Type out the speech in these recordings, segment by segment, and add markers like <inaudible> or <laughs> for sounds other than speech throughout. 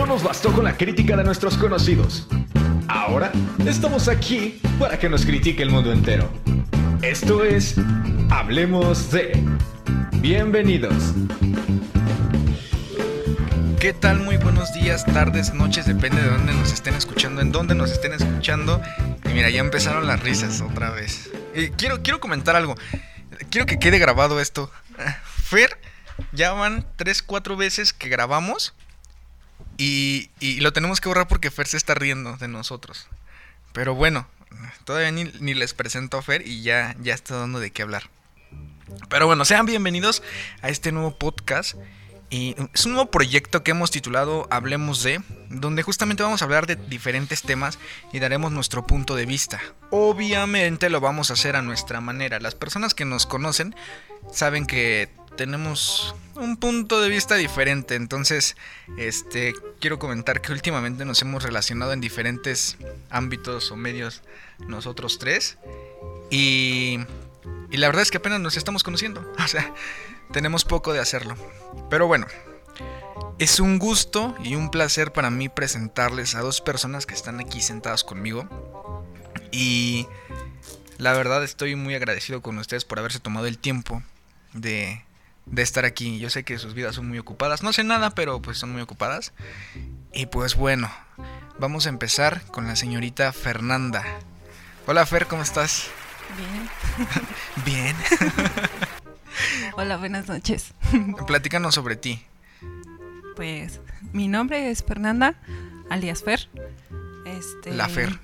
No nos bastó con la crítica de nuestros conocidos. Ahora estamos aquí para que nos critique el mundo entero. Esto es Hablemos de... Bienvenidos. ¿Qué tal? Muy buenos días, tardes, noches, depende de dónde nos estén escuchando, en dónde nos estén escuchando. Y mira, ya empezaron las risas otra vez. Y quiero, quiero comentar algo. Quiero que quede grabado esto. <laughs> Fer, ya van 3, 4 veces que grabamos y, y lo tenemos que borrar porque Fer se está riendo de nosotros. Pero bueno, todavía ni, ni les presento a Fer y ya, ya está dando de qué hablar. Pero bueno, sean bienvenidos a este nuevo podcast. Y es un nuevo proyecto que hemos titulado Hablemos de, donde justamente vamos a hablar de diferentes temas y daremos nuestro punto de vista. Obviamente lo vamos a hacer a nuestra manera. Las personas que nos conocen saben que tenemos un punto de vista diferente. Entonces, este quiero comentar que últimamente nos hemos relacionado en diferentes ámbitos o medios nosotros tres. Y, y la verdad es que apenas nos estamos conociendo. <laughs> O sea, tenemos poco de hacerlo. Pero bueno, es un gusto y un placer para mí presentarles a dos personas que están aquí sentadas conmigo. Y la verdad estoy muy agradecido con ustedes por haberse tomado el tiempo de, de estar aquí. Yo sé que sus vidas son muy ocupadas. No sé nada, pero pues son muy ocupadas. Y pues bueno, vamos a empezar con la señorita Fernanda. Hola Fer, ¿cómo estás? Bien. <laughs> Bien. <laughs> Hola, buenas noches. <laughs> Platícanos sobre ti. Pues mi nombre es Fernanda, alias Fer. Este, La Fer.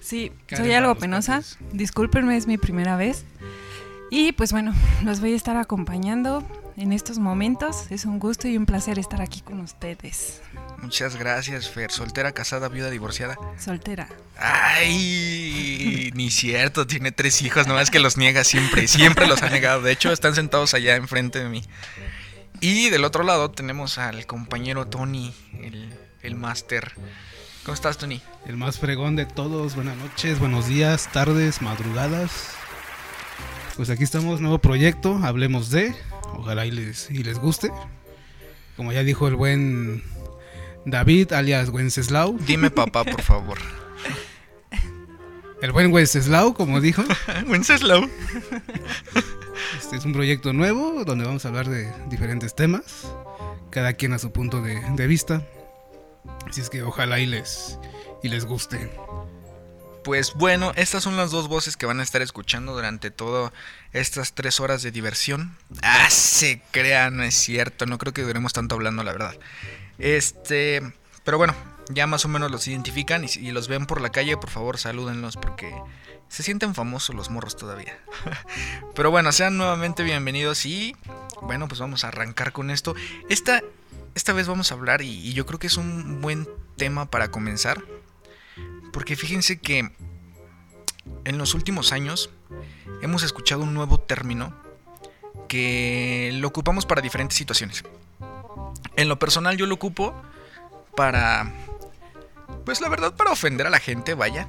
Sí, Karen soy algo penosa. Discúlpenme, es mi primera vez. Y pues bueno, <laughs> los voy a estar acompañando en estos momentos. Es un gusto y un placer estar aquí con ustedes. Muchas gracias, Fer. Soltera, casada, viuda, divorciada. Soltera. Ay, <laughs> ni cierto, tiene tres hijos, no es que los niega siempre, siempre los ha negado. De hecho, están sentados allá enfrente de mí. Y del otro lado tenemos al compañero Tony, el, el máster. ¿Cómo estás, Tony? El más fregón de todos. Buenas noches, buenos días, tardes, madrugadas. Pues aquí estamos, nuevo proyecto. Hablemos de. Ojalá y les, y les guste. Como ya dijo el buen David, alias Wenceslau. Dime papá, por favor. <laughs> El buen Wenceslau, como dijo. <laughs> Wenceslau. Este es un proyecto nuevo donde vamos a hablar de diferentes temas. Cada quien a su punto de, de vista. Así es que ojalá y les, y les guste. Pues bueno, estas son las dos voces que van a estar escuchando durante todas estas tres horas de diversión. Ah, se crea, no es cierto, no creo que duremos tanto hablando, la verdad. Este, pero bueno, ya más o menos los identifican y los ven por la calle, por favor salúdenlos porque se sienten famosos los morros todavía. <laughs> Pero bueno, sean nuevamente bienvenidos y bueno, pues vamos a arrancar con esto. Esta, esta vez vamos a hablar y yo creo que es un buen tema para comenzar. Porque fíjense que en los últimos años hemos escuchado un nuevo término que lo ocupamos para diferentes situaciones. En lo personal yo lo ocupo para... Pues la verdad para ofender a la gente, vaya.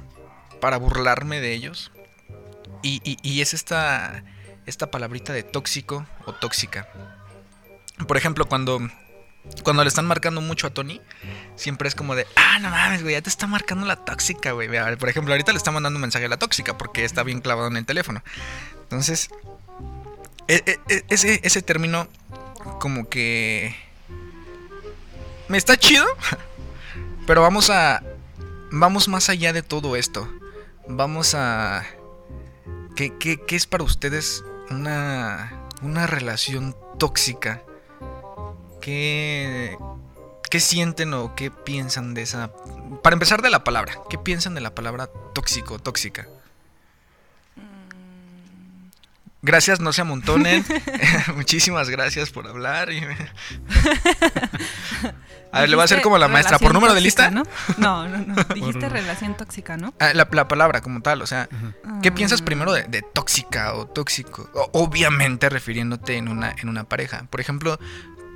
Para burlarme de ellos. Y, es esta, esta palabrita de tóxico o tóxica. Por ejemplo, cuando, cuando le están marcando mucho a Tony, siempre es como de, ah, no mames, güey, ya te está marcando la tóxica, güey. Por ejemplo, ahorita le está mandando un mensaje a la tóxica porque está bien clavado en el teléfono. Entonces, e- e- e- ese, ese término como que... Me está chido, <laughs> pero vamos a... Vamos más allá de todo esto. Vamos a... ¿Qué, qué- qué es para ustedes una, una relación tóxica? ¿Qué, ¿Qué sienten o qué piensan de esa... Para empezar de la palabra, ¿qué piensan de la palabra tóxico, tóxica? Gracias, no se amontonen. <laughs> <laughs> Muchísimas gracias por hablar. y- <laughs> A ver, le voy a hacer como la maestra. ¿Por número de lista? ¿no? No, no, no. Dijiste Por- relación tóxica, ¿no? Ah, la, la palabra como tal, o sea, ¿qué Mm, piensas primero de, de tóxica o tóxico? O- obviamente refiriéndote en una, en una pareja. Por ejemplo,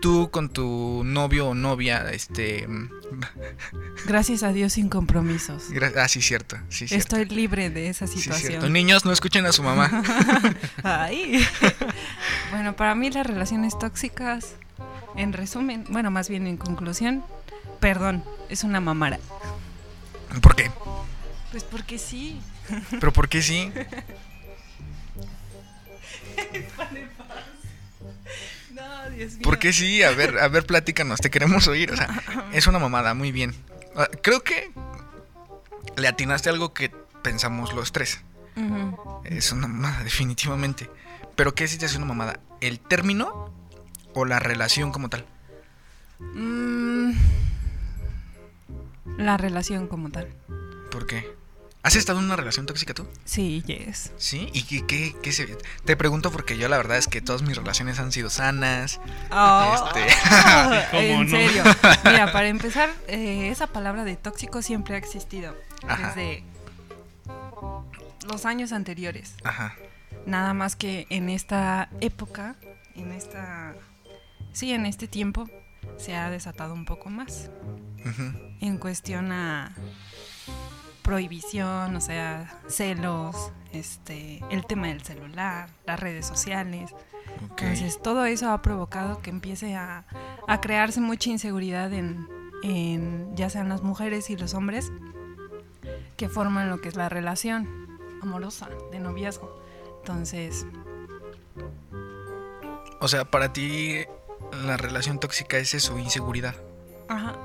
tú con tu novio o novia, este... mm, <laughs> Gracias a Dios sin compromisos. gra- Ah, sí, cierto. Sí, cierto. Estoy libre de esa Sí, situación. cierto. Niños, no escuchen a su mamá. <laughs> Ay. <laughs> bueno, para mí las relaciones tóxicas, en resumen, bueno, más bien en conclusión, Perdón, es una mamara. ¿Por qué? Pues porque sí. ¿Pero por qué sí? Dios mío. ¿Por qué sí? A ver, a ver, platícanos, te queremos oír. O sea, <laughs> es una mamada, muy bien. Ah, Creo que le atinaste algo que pensamos los tres. Es una mamada, definitivamente. Pero ¿qué sí te hace una mamada? ¿El término o la relación como tal? Mm, la relación como tal. ¿Por qué? ¿Has estado en una relación tóxica tú? Sí, yes. ¿Sí? ¿Y qué, qué, qué se...? Te pregunto porque yo la verdad es que todas mis relaciones han sido sanas. Este- <laughs> <laughs> ¿Cómo en no? serio. <laughs> Mira, para empezar, eh, esa palabra de tóxico siempre ha existido. Ajá. Desde los años anteriores. Ajá. Nada más que en esta época, en esta. Sí, en este tiempo, se ha desatado un poco más. ujú, En cuestión a prohibición, o sea, celos, este, el tema del celular, las redes sociales. Entonces, todo eso ha provocado que empiece a, a crearse mucha inseguridad en, en ya sean las mujeres y los hombres que forman lo que es la relación amorosa de noviazgo. Entonces, O sea, para ti la relación tóxica es eso, inseguridad. ajá,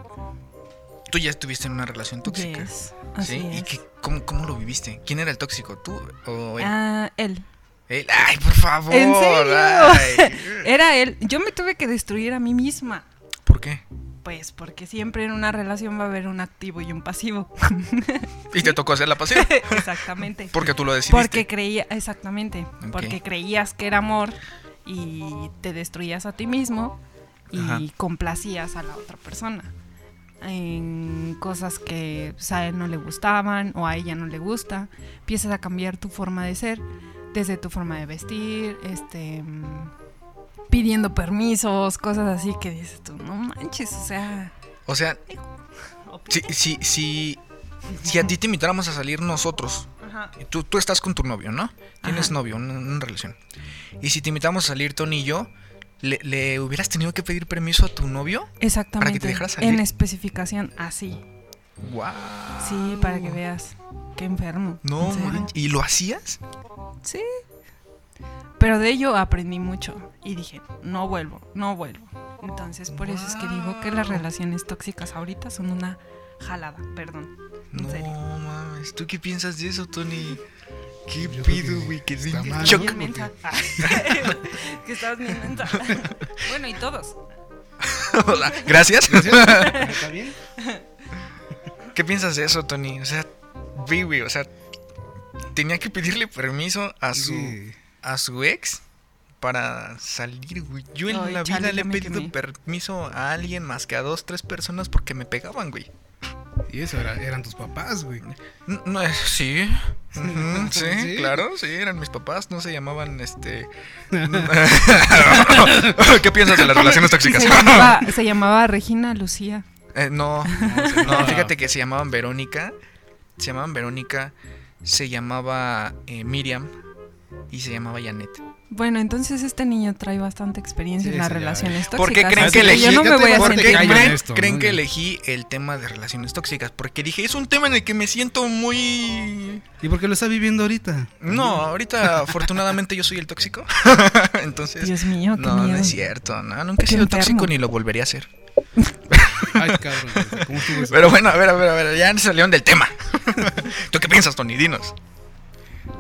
Tú ya estuviste en una relación tóxica. yes, así ¿Sí? ¿Y qué, cómo, cómo lo viviste? ¿Quién era el tóxico? ¿Tú o él? Ah, él. Él. ¡Ay, por favor! ¿En serio? ay. <laughs> Era él. Yo me tuve que destruir a mí misma. ¿Por qué? Pues porque siempre en una relación va a haber un activo y un pasivo. <laughs> Y te tocó hacer la pasión. <laughs> Exactamente. Porque tú lo decidiste. Porque creía, exactamente, porque creías que era amor y te destruías a ti mismo y Ajá. complacías a la otra persona en cosas que pues, a él no le gustaban o a ella no le gusta. Empiezas a cambiar tu forma de ser, desde tu forma de vestir, este pidiendo permisos, cosas así que dices tú, no manches, o sea, O sea, si, si, si, si a ti te invitáramos a salir nosotros, Ajá. y tú, tú estás con tu novio, ¿no? Tienes Ajá. novio, una, una relación. Y si te invitamos a salir Tony y yo, ¿le, le hubieras tenido que pedir permiso a tu novio? Exactamente. dejara salir? En especificación, así. ¡Wow! Sí, para que veas. Qué enfermo. No, en. ¿Y lo hacías? Sí. Pero de ello aprendí mucho. Y dije, no vuelvo, no vuelvo. Entonces, por eso es que digo que las relaciones tóxicas ahorita son una jalada, perdón. En No serio. mames. ¿Tú qué piensas de eso, Tony? ¿Qué Yo pido, que güey? Que está de mal, shock. Bien mensa. que estabas bien mensa. <laughs> bueno, y todos. O sea, Gracias. <laughs> ¿Está bien? ¿Qué piensas de eso, Tony? O sea, vi, güey, o sea, tenía que pedirle permiso a su, Sí. a su ex para salir, güey. Yo en Ay, la chale, vida le he pedido permiso a alguien más que a dos, tres personas porque me pegaban, güey. Y eso era- eran tus papás, güey. No, eh, sí. Ujú, sí, Sí. claro, sí, eran mis papás, no se llamaban este. <laughs> ¿Qué piensas de las relaciones tóxicas? Se llamaba, se llamaba Regina Lucía. Eh, no, No, no, fíjate que se llamaban Verónica. Se llamaban Verónica. Se llamaba eh, Miriam. Y se llamaba Janet. Bueno, entonces este niño trae bastante experiencia Sí, en las relaciones tóxicas. ¿Por qué creen que elegí- yo no me voy a ¿Por qué sentir caigo en mal. creen, esto, creen ¿no? que elegí el tema de relaciones tóxicas? Porque dije, es un tema en el que me siento muy... ¿Y por qué lo está viviendo ahorita? No, ahorita afortunadamente yo soy el tóxico. <laughs> Entonces... Dios mío, qué no, no miedo. es cierto. No, nunca he sido enfermo. tóxico ni lo volvería a hacer. <laughs> Ay, cabrón. ¿Cómo estuvo <laughs> eso? Pero bueno, a ver, a ver, a ver. Ya salieron del tema. ¿Tú qué piensas, Tony? Dinos.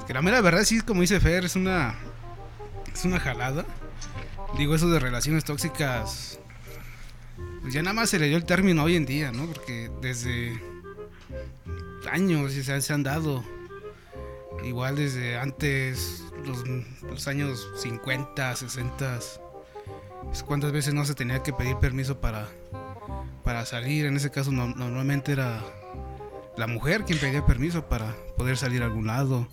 Que la mera verdad, sí, como dice Fer, es una. Es una jalada. Digo, eso de relaciones tóxicas. Pues ya nada más se le dio el término hoy en día, ¿no? Porque desde años se han, se han dado. Igual desde antes, los, los años 50, 60. pues, ¿Cuántas veces no se tenía que pedir permiso para, para salir? En ese caso, no- normalmente era la mujer quien pedía permiso para poder salir a algún lado.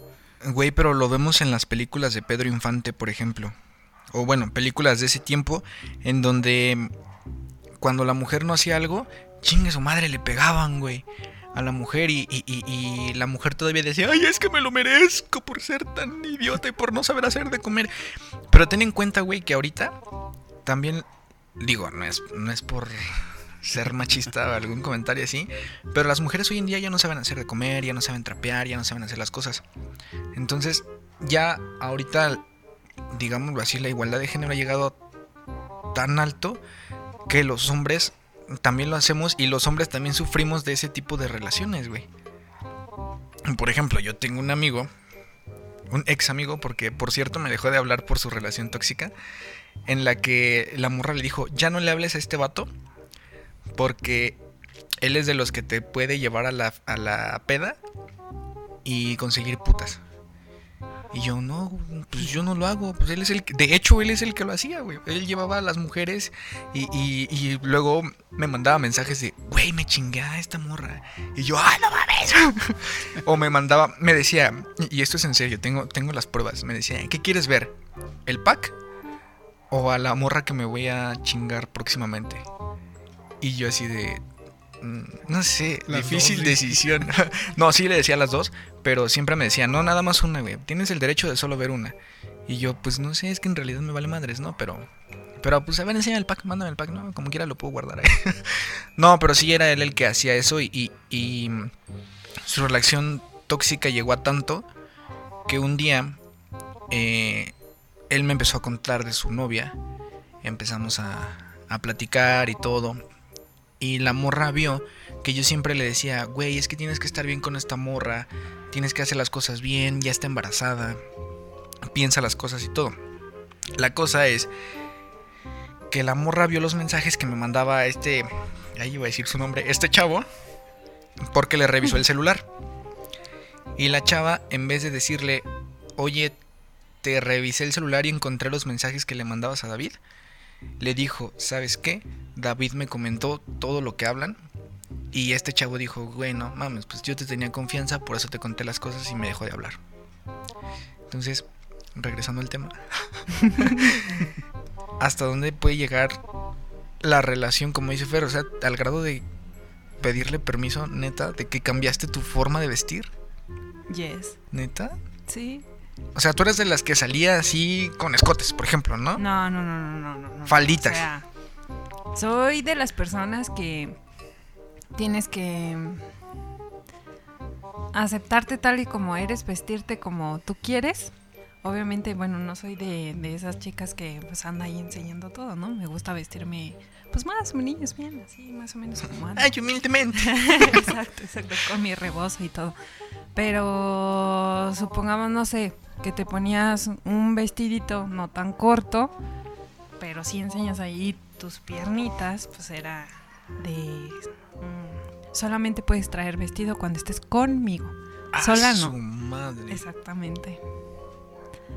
Güey, pero lo vemos en las películas de Pedro Infante, por ejemplo. O bueno, películas de ese tiempo en donde mm, cuando la mujer no hacía algo, chingue su madre, le pegaban, güey. A la mujer y, y- y- la mujer todavía decía, ay, es que me lo merezco por ser tan idiota y por no saber hacer de comer. Pero ten en cuenta, güey, que ahorita también, digo, no es, no es por ser machista o algún comentario así, pero las mujeres hoy en día ya no saben hacer de comer, ya no saben trapear, ya no saben hacer las cosas. Entonces, ya ahorita, digámoslo así, la igualdad de género ha llegado tan alto que los hombres también lo hacemos y los hombres también sufrimos de ese tipo de relaciones, güey. Por ejemplo, yo tengo un amigo, un ex amigo, porque por cierto me dejó de hablar por su relación tóxica, en la que la morra le dijo, ya no le hables a este vato, porque él es de los que te puede llevar a la, a la peda y conseguir putas. Y yo, no, pues yo no lo hago. Pues él es el de hecho, él es el que lo hacía, güey. Él llevaba a las mujeres y, y, luego me mandaba mensajes de, güey, me chingué a esta morra. Y yo, ¡ay, no mames! <laughs> o me mandaba, me decía, y esto es en serio, tengo, tengo las pruebas. Me decía, ¿qué quieres ver? ¿El pack? ¿O a la morra que me voy a chingar próximamente? Y yo así de, mm, no sé, Las difícil dos, decisión. <laughs> no, sí le decía las dos, pero siempre me decía, no, nada más una, güey. Tienes el derecho de solo ver una. Y yo, pues no sé, es que en realidad me vale madres, ¿no? Pero, pero pues a ver, enseña el pack, mándame el pack, ¿no? Como quiera lo puedo guardar ahí. <laughs> no, pero sí era él el que hacía eso y, y, y su relación tóxica llegó a tanto que un día eh, él me empezó a contar de su novia. Empezamos a, a platicar y todo. Y la morra vio que yo siempre le decía, güey, es que tienes que estar bien con esta morra, tienes que hacer las cosas bien, ya está embarazada, piensa las cosas y todo. La cosa es que la morra vio los mensajes que me mandaba este, ahí iba a decir su nombre, este chavo, porque le revisó el celular. Y la chava, en vez de decirle, oye, te revisé el celular y encontré los mensajes que le mandabas a David, le dijo, ¿sabes qué? David me comentó todo lo que hablan. Y este chavo dijo, güey, no mames, pues yo te tenía confianza, por eso te conté las cosas y me dejó de hablar. Entonces, regresando al tema. <laughs> ¿Hasta dónde puede llegar la relación, como dice Fer? O sea, al grado de pedirle permiso, neta, de que cambiaste tu forma de vestir, Yes. neta. Sí. O sea, tú eres de las que salía así con escotes, por ejemplo, ¿no? No, no, no, no, no, no. Falditas. O sea, soy de las personas que tienes que aceptarte tal y como eres, vestirte como tú quieres. Obviamente, bueno, no soy de, de esas chicas que pues anda ahí enseñando todo, ¿no? Me gusta vestirme, pues más o menos bien, así, más o menos como ando. Ay, humildemente. <laughs> exacto, exacto, con mi rebozo y todo. Pero supongamos, no sé, que te ponías un vestidito no tan corto, pero si enseñas ahí tus piernitas, pues era de... mm, solamente puedes traer vestido cuando estés conmigo. Sola no. su madre. Exactamente.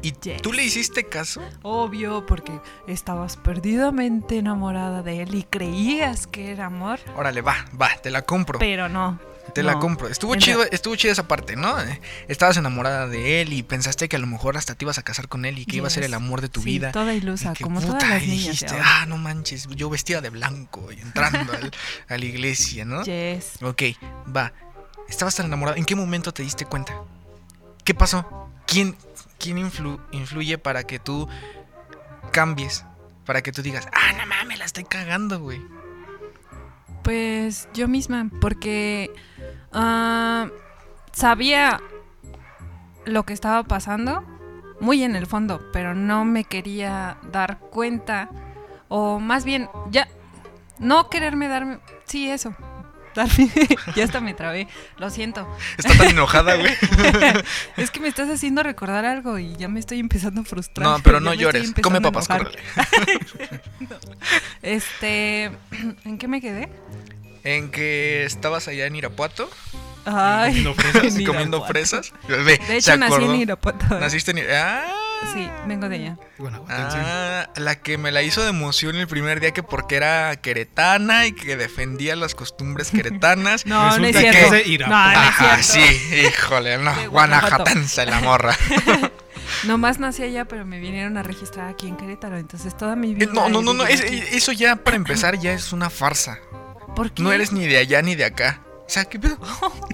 ¿Y Yes. tú le hiciste caso? Obvio, porque estabas perdidamente enamorada de él y creías que era amor, Órale, va, va, te la compro. pero no. Te la compro. Estuvo En chido, estuvo chido esa parte, ¿no? Eh, Estabas enamorada de él y pensaste que a lo mejor hasta te ibas a casar con él y que iba a ser el amor de tu Sí, vida. Toda ilusa, que, como puta, todas las niñas. dijiste, ah, no manches, yo vestida de blanco y entrando al- a la iglesia, ¿no? Yes. Ok, va. Estabas tan enamorada. ¿En qué momento te diste cuenta? ¿Qué pasó? ¿Quién, quién influ- influye para que tú cambies? Para que tú digas, ah, no mames, la estoy cagando, güey. Pues yo misma, porque ah, sabía lo que estaba pasando muy en el fondo, pero no me quería dar cuenta, o más bien, ya, no quererme darme, sí, eso, <laughs> ya hasta me trabé, lo siento. Está tan enojada, güey. <laughs> Es que me estás haciendo recordar algo y ya me estoy empezando a frustrar. No, pero no llores. Come papas, córrele. <laughs> Este, <clears throat> ¿en qué me quedé? En que estabas allá en Irapuato Ay, Comiendo <laughs> fresas. comiendo De hecho, nací acordó. en Irapuato. Naciste en Irapuato. Ah. Sí, vengo de allá. Ah, la que me la hizo de emoción el primer día que porque era queretana y que defendía las costumbres queretanas. <laughs> No, no es que cierto. No, es Ajá, cierto. sí, híjole, no, <laughs> guanajatanza la morra. Nomás nací allá, pero me vinieron a registrar aquí en Querétaro. Entonces toda mi Eh, vida. No, no, no, no, es- eso ya para <clears throat> empezar ya es una farsa. ¿Por qué? No eres ni de allá ni de acá. O sea, ¿qué pedo?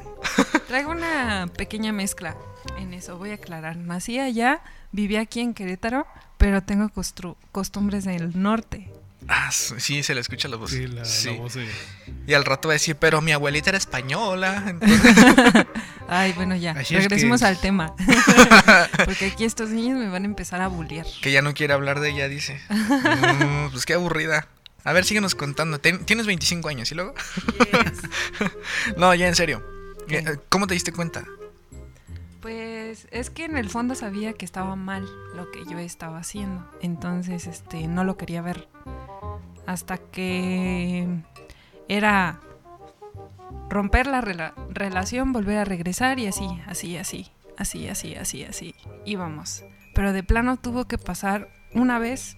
<laughs> Traigo una pequeña mezcla en eso. Voy a aclarar. Nací allá, viví aquí en Querétaro, pero tengo costru- costumbres del norte. Ah, sí, se le escucha la voz. Sí, la, la Sí. voz de... Y al rato va a decir, pero mi abuelita era española. Entonces, <laughs> Ay, bueno, ya. Así es Regresemos que- al tema. <laughs> Porque aquí estos niños me van a empezar a bullear. que ya no quiere hablar de ella, dice. Mm, pues qué aburrida. A ver, síguenos contando. Ten- Tienes 25 años, ¿y luego? <laughs> No, ya en serio. ¿Qué? Eh, ¿Cómo te diste cuenta? Pues es que en el fondo sabía que estaba mal lo que yo estaba haciendo. Entonces, este, no lo quería ver. Hasta que era romper la rela- relación, volver a regresar y así, así, así, así, así, así, así. Íbamos. Pero de plano tuvo que pasar una vez,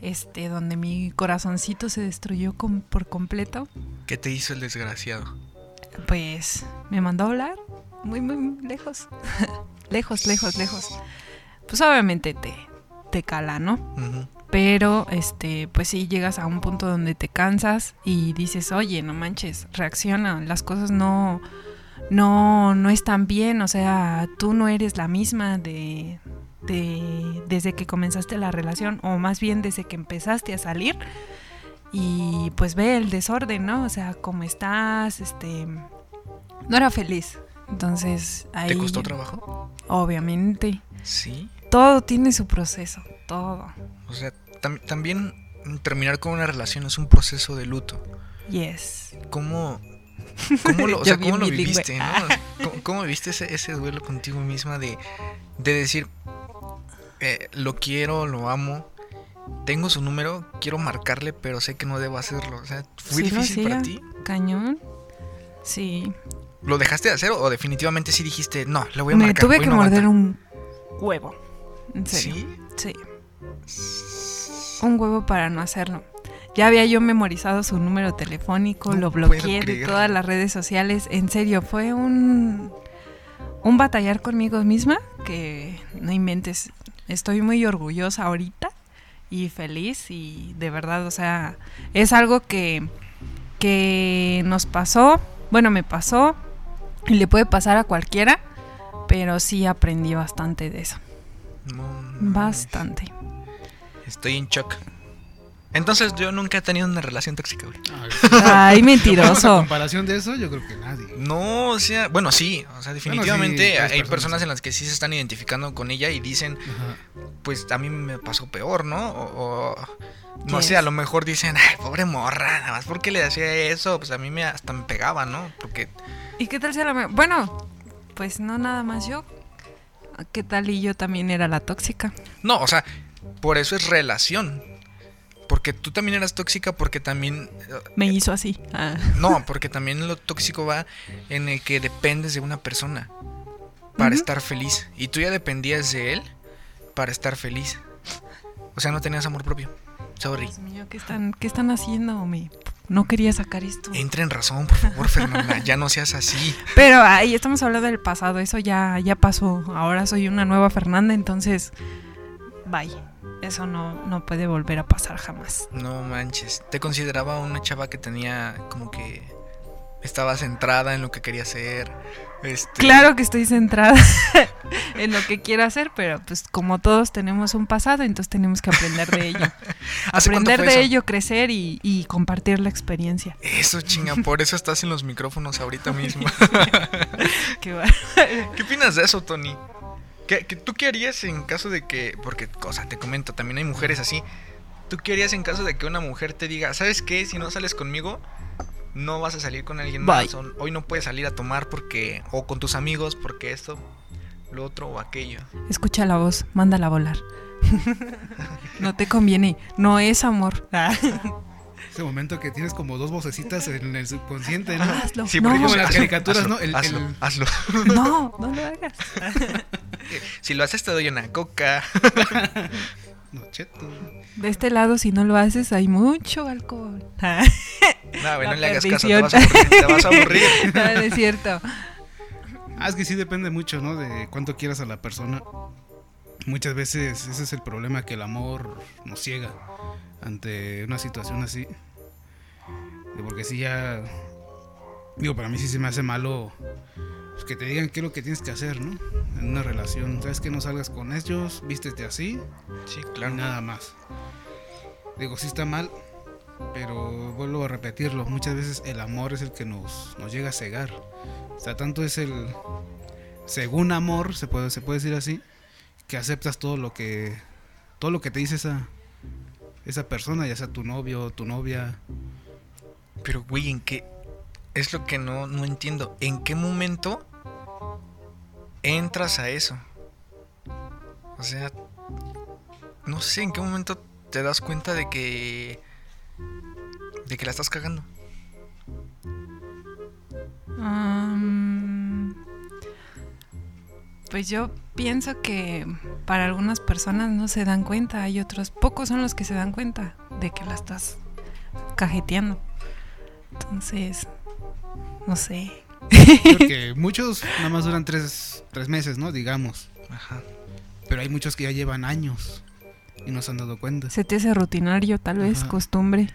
este, donde mi corazoncito se destruyó com- por completo. ¿Qué te hizo el desgraciado? Pues me mandó a hablar muy, muy lejos. <laughs> lejos, lejos, lejos. Pues obviamente te, te cala, ¿no? Pero, este, pues sí, llegas a un punto donde te cansas y dices, oye, no manches, reacciona, las cosas no, no, no están bien, o sea, tú no eres la misma de, de, desde que comenzaste la relación, o más bien desde que empezaste a salir, y pues ve el desorden, ¿no? O sea, cómo estás, este, no era feliz. Entonces, ahí, ¿Te costó trabajo? obviamente, Sí. todo tiene su proceso, todo. O sea, tam- también terminar con una relación es un proceso de luto. Yes. ¿Cómo, <laughs> cómo lo, o sea, cómo lo viviste? ¿no? ¿Cómo, cómo viviste ese, ese duelo contigo misma de, de decir, eh, lo quiero, lo amo, tengo su número, quiero marcarle, pero sé que no debo hacerlo? O sea, ¿fue Sí difícil para ti? Cañón. Sí. ¿Lo dejaste de hacer o definitivamente sí dijiste, no, le voy a Me marcar? tuve hoy que no morder aguanta"? un huevo. En serio. ¿Sí? Sí. Un huevo para no hacerlo. Ya había yo memorizado su número telefónico, No lo bloqueé de todas las redes sociales. En serio, fue un, un batallar conmigo misma que no inventes. Estoy muy orgullosa ahorita y feliz y de verdad, o sea, es algo que, que nos pasó, bueno, me pasó y le puede pasar a cualquiera, pero sí aprendí bastante de eso. No, no, Bastante. Estoy en shock. Entonces yo nunca he tenido una relación tóxica, güey. <laughs> Ay, A mentiroso. comparación de eso, yo creo que nadie. No, o sea, bueno, sí, o sea, definitivamente sí, hay personas personas. en las que sí se están identificando con ella y dicen, Ajá. pues a mí me pasó peor, ¿no? O, o, no sé, a lo mejor dicen, ay, pobre morra, nada más porque le hacía eso, pues a mí me hasta me pegaba, ¿no? Porque ¿Y qué tal si a la me- Bueno, pues no nada más yo. ¿Qué tal y yo también era la tóxica? no, o sea, por eso es relación. Porque tú también eras tóxica porque también eh, Me hizo así. Ah. No, <laughs> porque también lo tóxico va en el que dependes de una persona para estar feliz. Y tú ya dependías de él para estar feliz. O sea, no tenías amor propio. Sorry. Dios mío, ¿qué están, qué están haciendo? Me... No quería sacar esto. Entra en razón, por favor, Fernanda. Ya no seas así. <laughs> Pero ahí estamos hablando del pasado. Eso ya, ya pasó. Ahora soy una nueva Fernanda, entonces. Bye. Eso no, no puede volver a pasar jamás. No manches. Te consideraba una chava que tenía como que estaba centrada en lo que quería hacer. Este, Claro que estoy centrada <laughs> en lo que quiero hacer, pero pues como todos tenemos un pasado, entonces tenemos que aprender de ello. <laughs> ¿Hace cuánto aprender de eso? ello, crecer y, y compartir la experiencia. Eso, chinga, por eso estás en los micrófonos ahorita mismo. <laughs> Qué ¿Qué opinas de eso, Tony? ¿Qué, qué- ¿Tú qué harías en caso de que, porque, cosa, te comento, también hay mujeres así. ¿Tú qué harías en caso de que una mujer te diga, ¿sabes qué? Si no sales conmigo, no vas a salir con alguien Bye. más. o hoy no puedes salir a tomar porque, o con tus amigos porque esto, lo otro o aquello. Escucha la voz, mándala a volar. <laughs> no te conviene, no es amor. <laughs> Ese momento que tienes como dos vocecitas en el subconsciente, ¿no? hazlo. Sí, no, porque como yo- en las hazlo, caricaturas, hazlo, ¿no? El- hazlo, el- hazlo. <laughs> no, no lo hagas. <laughs> Si lo haces te doy una coca. <laughs> No, cheto. De este lado, si no lo haces, hay mucho alcohol. No, La no le hagas caso, te vas a aburrir. Te vas a aburrir. no, no es cierto. Ah, es que sí depende mucho, ¿no? De cuánto quieras a la persona. Muchas veces ese es el problema, que el amor nos ciega ante una situación así. Porque si ya... Digo, para mí sí se me hace malo pues, que te digan qué es lo que tienes que hacer, ¿no? En una relación. ¿Sabes que no salgas con ellos? Vístete así Sí, claro. nada más. Digo, sí está mal, pero vuelvo a repetirlo. Muchas veces el amor es el que nos, nos llega a cegar. O sea, tanto es el según amor, se puede, se puede decir así, que aceptas todo lo que todo lo que te dice esa esa persona, ya sea tu novio, tu novia. Pero, güey, ¿en qué? Es lo que no, no entiendo. ¿En qué momento entras a eso? O sea, no sé en qué momento te das cuenta de que. de que la estás cagando. Am, pues yo pienso que para algunas personas no se dan cuenta, hay otros, pocos son los que se dan cuenta de que la estás cajeteando. Entonces, no sé. Creo que <laughs> muchos nada más duran tres, tres meses, ¿no? Digamos. Ajá. Pero hay muchos que ya llevan años y no se han dado cuenta. Se te hace rutinario, tal vez, Ajá. costumbre.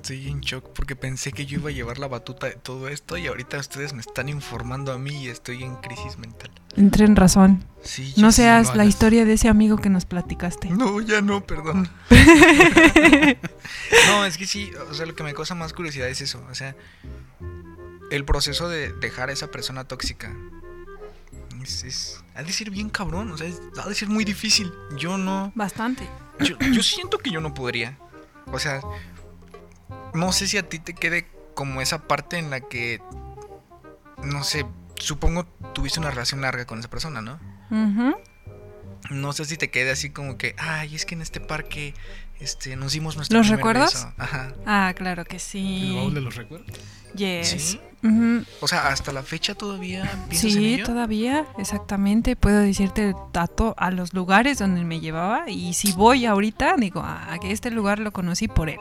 Estoy en shock porque pensé que yo iba a llevar la batuta de todo esto y ahorita ustedes me están informando a mí y estoy en crisis mental. Entré en razón. Sí, No seas la historia de ese amigo que nos platicaste. No, ya no, perdón. <laughs> no, es que sí, o sea, lo que me causa más curiosidad es eso, o sea, el proceso de dejar a esa persona tóxica. Es, es- ha de ser bien cabrón, o sea, es- ha de ser muy difícil. Yo no, Bastante. yo, yo siento que yo no podría. O sea, no sé si a ti te quede como esa parte en la que, no sé, supongo tuviste una relación larga con esa persona, ¿no? Ujú. No sé si te quede así como que, ay, es que en este parque este, nos dimos nuestro ¿Los primer recuerdos? beso". Ajá. Ah, claro que El baúl de sí. los recuerdos. Yes. ¿Sí? O sea, hasta la fecha todavía piensas en Sí, ello. todavía, exactamente. Puedo decirte dato a los lugares donde me llevaba y si voy ahorita, digo, a que este lugar lo conocí por él.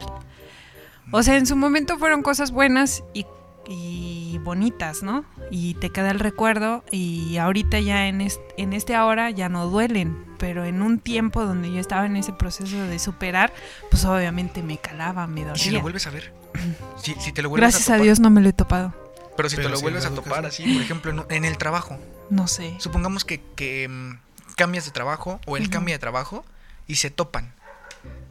O sea, en su momento fueron cosas buenas y, y bonitas, ¿no? Y te queda el recuerdo y ahorita ya en, est- en este ahora ya no duelen, pero en un tiempo donde yo estaba en ese proceso de superar, pues obviamente me calaba, me ¿Y si lo dolía. vuelves a ver? <clears throat> Si, si te lo vuelves Gracias a. Dios no me lo he topado. Pero si te lo si vuelves a topar así, por ejemplo, en, en el trabajo. No sé. Supongamos que, que, mm, cambias de trabajo o él Ujú. cambia de trabajo y se topan.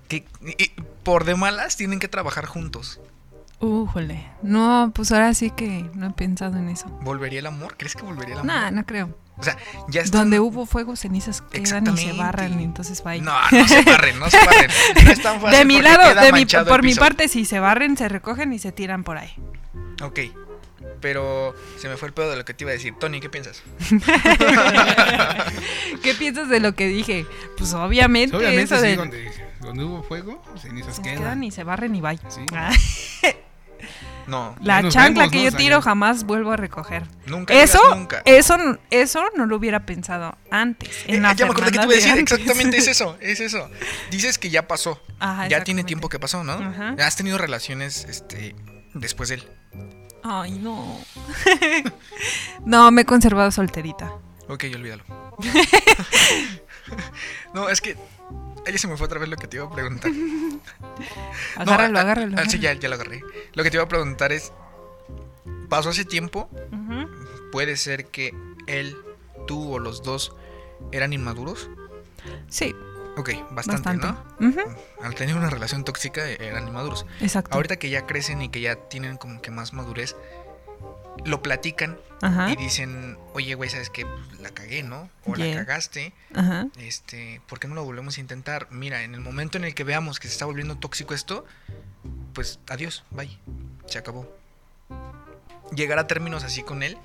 Que y- por de malas tienen que trabajar juntos. Újole. No, pues ahora sí que no he pensado en eso. ¿Volvería el amor? ¿Crees que volvería el amor? Nah, no creo. O sea, ya están... Donde hubo fuego, cenizas quedan y se barran, y entonces va ahí. No, no se barren, no se barren. <laughs> No es tan fácil de mi lado, queda de mi, por mi parte, si se barren, se recogen y se tiran por ahí. Ok. Pero se me fue el pedo de lo que te iba a decir. Tony, ¿qué piensas? <laughs> ¿Qué piensas de lo que dije? Pues obviamente, Obviamente, eso sí, de donde, donde hubo fuego, cenizas se quedan. quedan y se barren y bye. Sí. Ah, <laughs> No, La chancla vemos, que ¿no? yo tiro jamás vuelvo a recoger. nunca Eso, nunca. eso, eso no lo hubiera pensado antes. En Eh, la ya me acordé que te iba a decir, de exactamente es <laughs> eso, es eso. Dices que ya pasó. Ajá, ya tiene tiempo que pasó, ¿no? Ajá. Has tenido relaciones este después de él. Ay, no. <laughs> no, me he conservado solterita. Ok, olvídalo. no, es que ella se me fue otra vez lo que te iba a preguntar. <laughs> No, Agárralo, ah, agárralo. ah, sí, agárralo. ya, ya lo agarré. Lo que te iba a preguntar es, ¿pasó hace tiempo? ¿Puede ser que él, tú o los dos eran inmaduros? Sí, Ok, bastante, bastante. ¿no? Ujú, Al tener una relación tóxica eran inmaduros. Exacto. Ahorita que ya crecen y que ya tienen como que más madurez, lo platican Ajá, y dicen, oye, güey, ¿sabes qué? Pues, La cagué, ¿no? O la cagaste, ajá. este, ¿por qué no lo volvemos a intentar? Mira, en el momento en el que veamos que se está volviendo tóxico esto, pues adiós, bye, se acabó. Llegar a términos así con él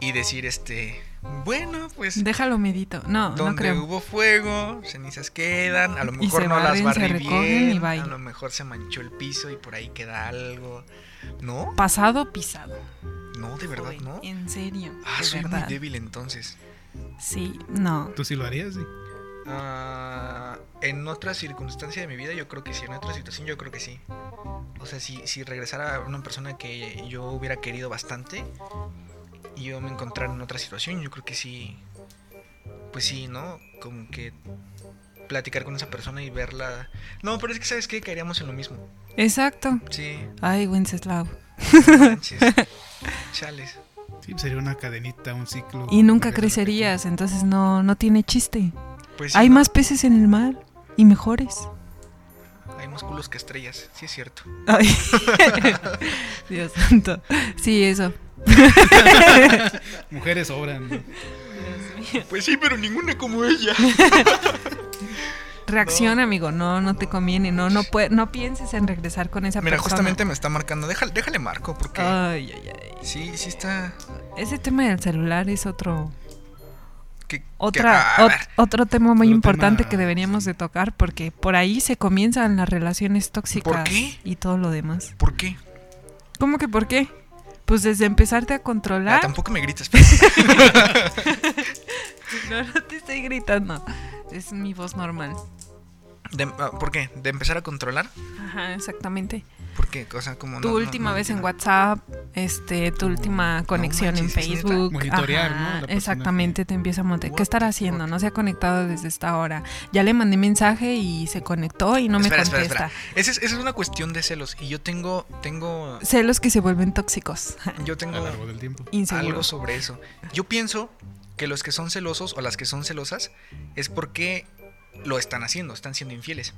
y decir, este, bueno, pues Déjalo medito. No, no donde creo. hubo fuego, cenizas quedan, a lo mejor no las barren, se barrí bien, a lo mejor se manchó el piso y por ahí queda algo. ¿No? Pasado, pisado. No, de verdad, Joder, ¿no? En serio. Ah, soy verdad. muy débil entonces. Sí, no. ¿Tú sí lo harías? Sí. Ah, en otra circunstancia de mi vida, yo creo que sí. En otra situación, yo creo que sí. O sea, si, si regresara una persona que yo hubiera querido bastante y yo me encontrara en otra situación, yo creo que sí. Pues sí, ¿no? Como que platicar con esa persona y verla. No, pero es que, ¿sabes qué? Caeríamos en lo mismo. Exacto. Sí, Ay, Wenceslao. Manches. <laughs> Chales. Sí, pues sería una cadenita, un ciclo. Y nunca crecerías, entonces no, no tiene chiste. Pues sí, Hay ¿no? más peces en el mar y mejores. más culos que estrellas. Sí, es cierto. Ay. <laughs> Dios santo. Sí, eso. <laughs> Mujeres sobran. ¿no? Pues sí, pero ninguna como ella. Reacciona, amigo. No, no te conviene. No, no, pue- no pienses en regresar con esa Mira, persona. justamente me está marcando. Déjale, déjale marco, porque Ay, ay, ay. sí, sí está. Ese tema del celular es otro que- otra otro tema muy Otro importante tema- que deberíamos de tocar porque por ahí se comienzan las relaciones tóxicas ¿Por qué? y todo lo demás. ¿Por qué? ¿Cómo que por qué? Pues desde empezarte a Ah, controlar. tampoco me grites. <laughs> no, no te estoy gritando. Es mi voz normal. De- ah, ¿Por qué? ¿De empezar a controlar? Ajá, exactamente. ¿Por qué? O sea, como tu no- última no vez en. WhatsApp, este, tu última conexión en. Facebook. Monitorear, Ajá, ¿no? La persona exactamente, te empieza a monitorear. ¿Qué What estará haciendo? No se ha conectado desde esta hora. Ya le mandé mensaje y se conectó y no me Espera, contesta. espera. Esa es, esa es una cuestión de celos. Y yo tengo, tengo, Celos que se vuelven tóxicos. <laughs> yo tengo lo largo del tiempo. Inseguro. algo sobre eso. Yo pienso que los que son celosos o las que son celosas es porque lo están haciendo, están siendo infieles.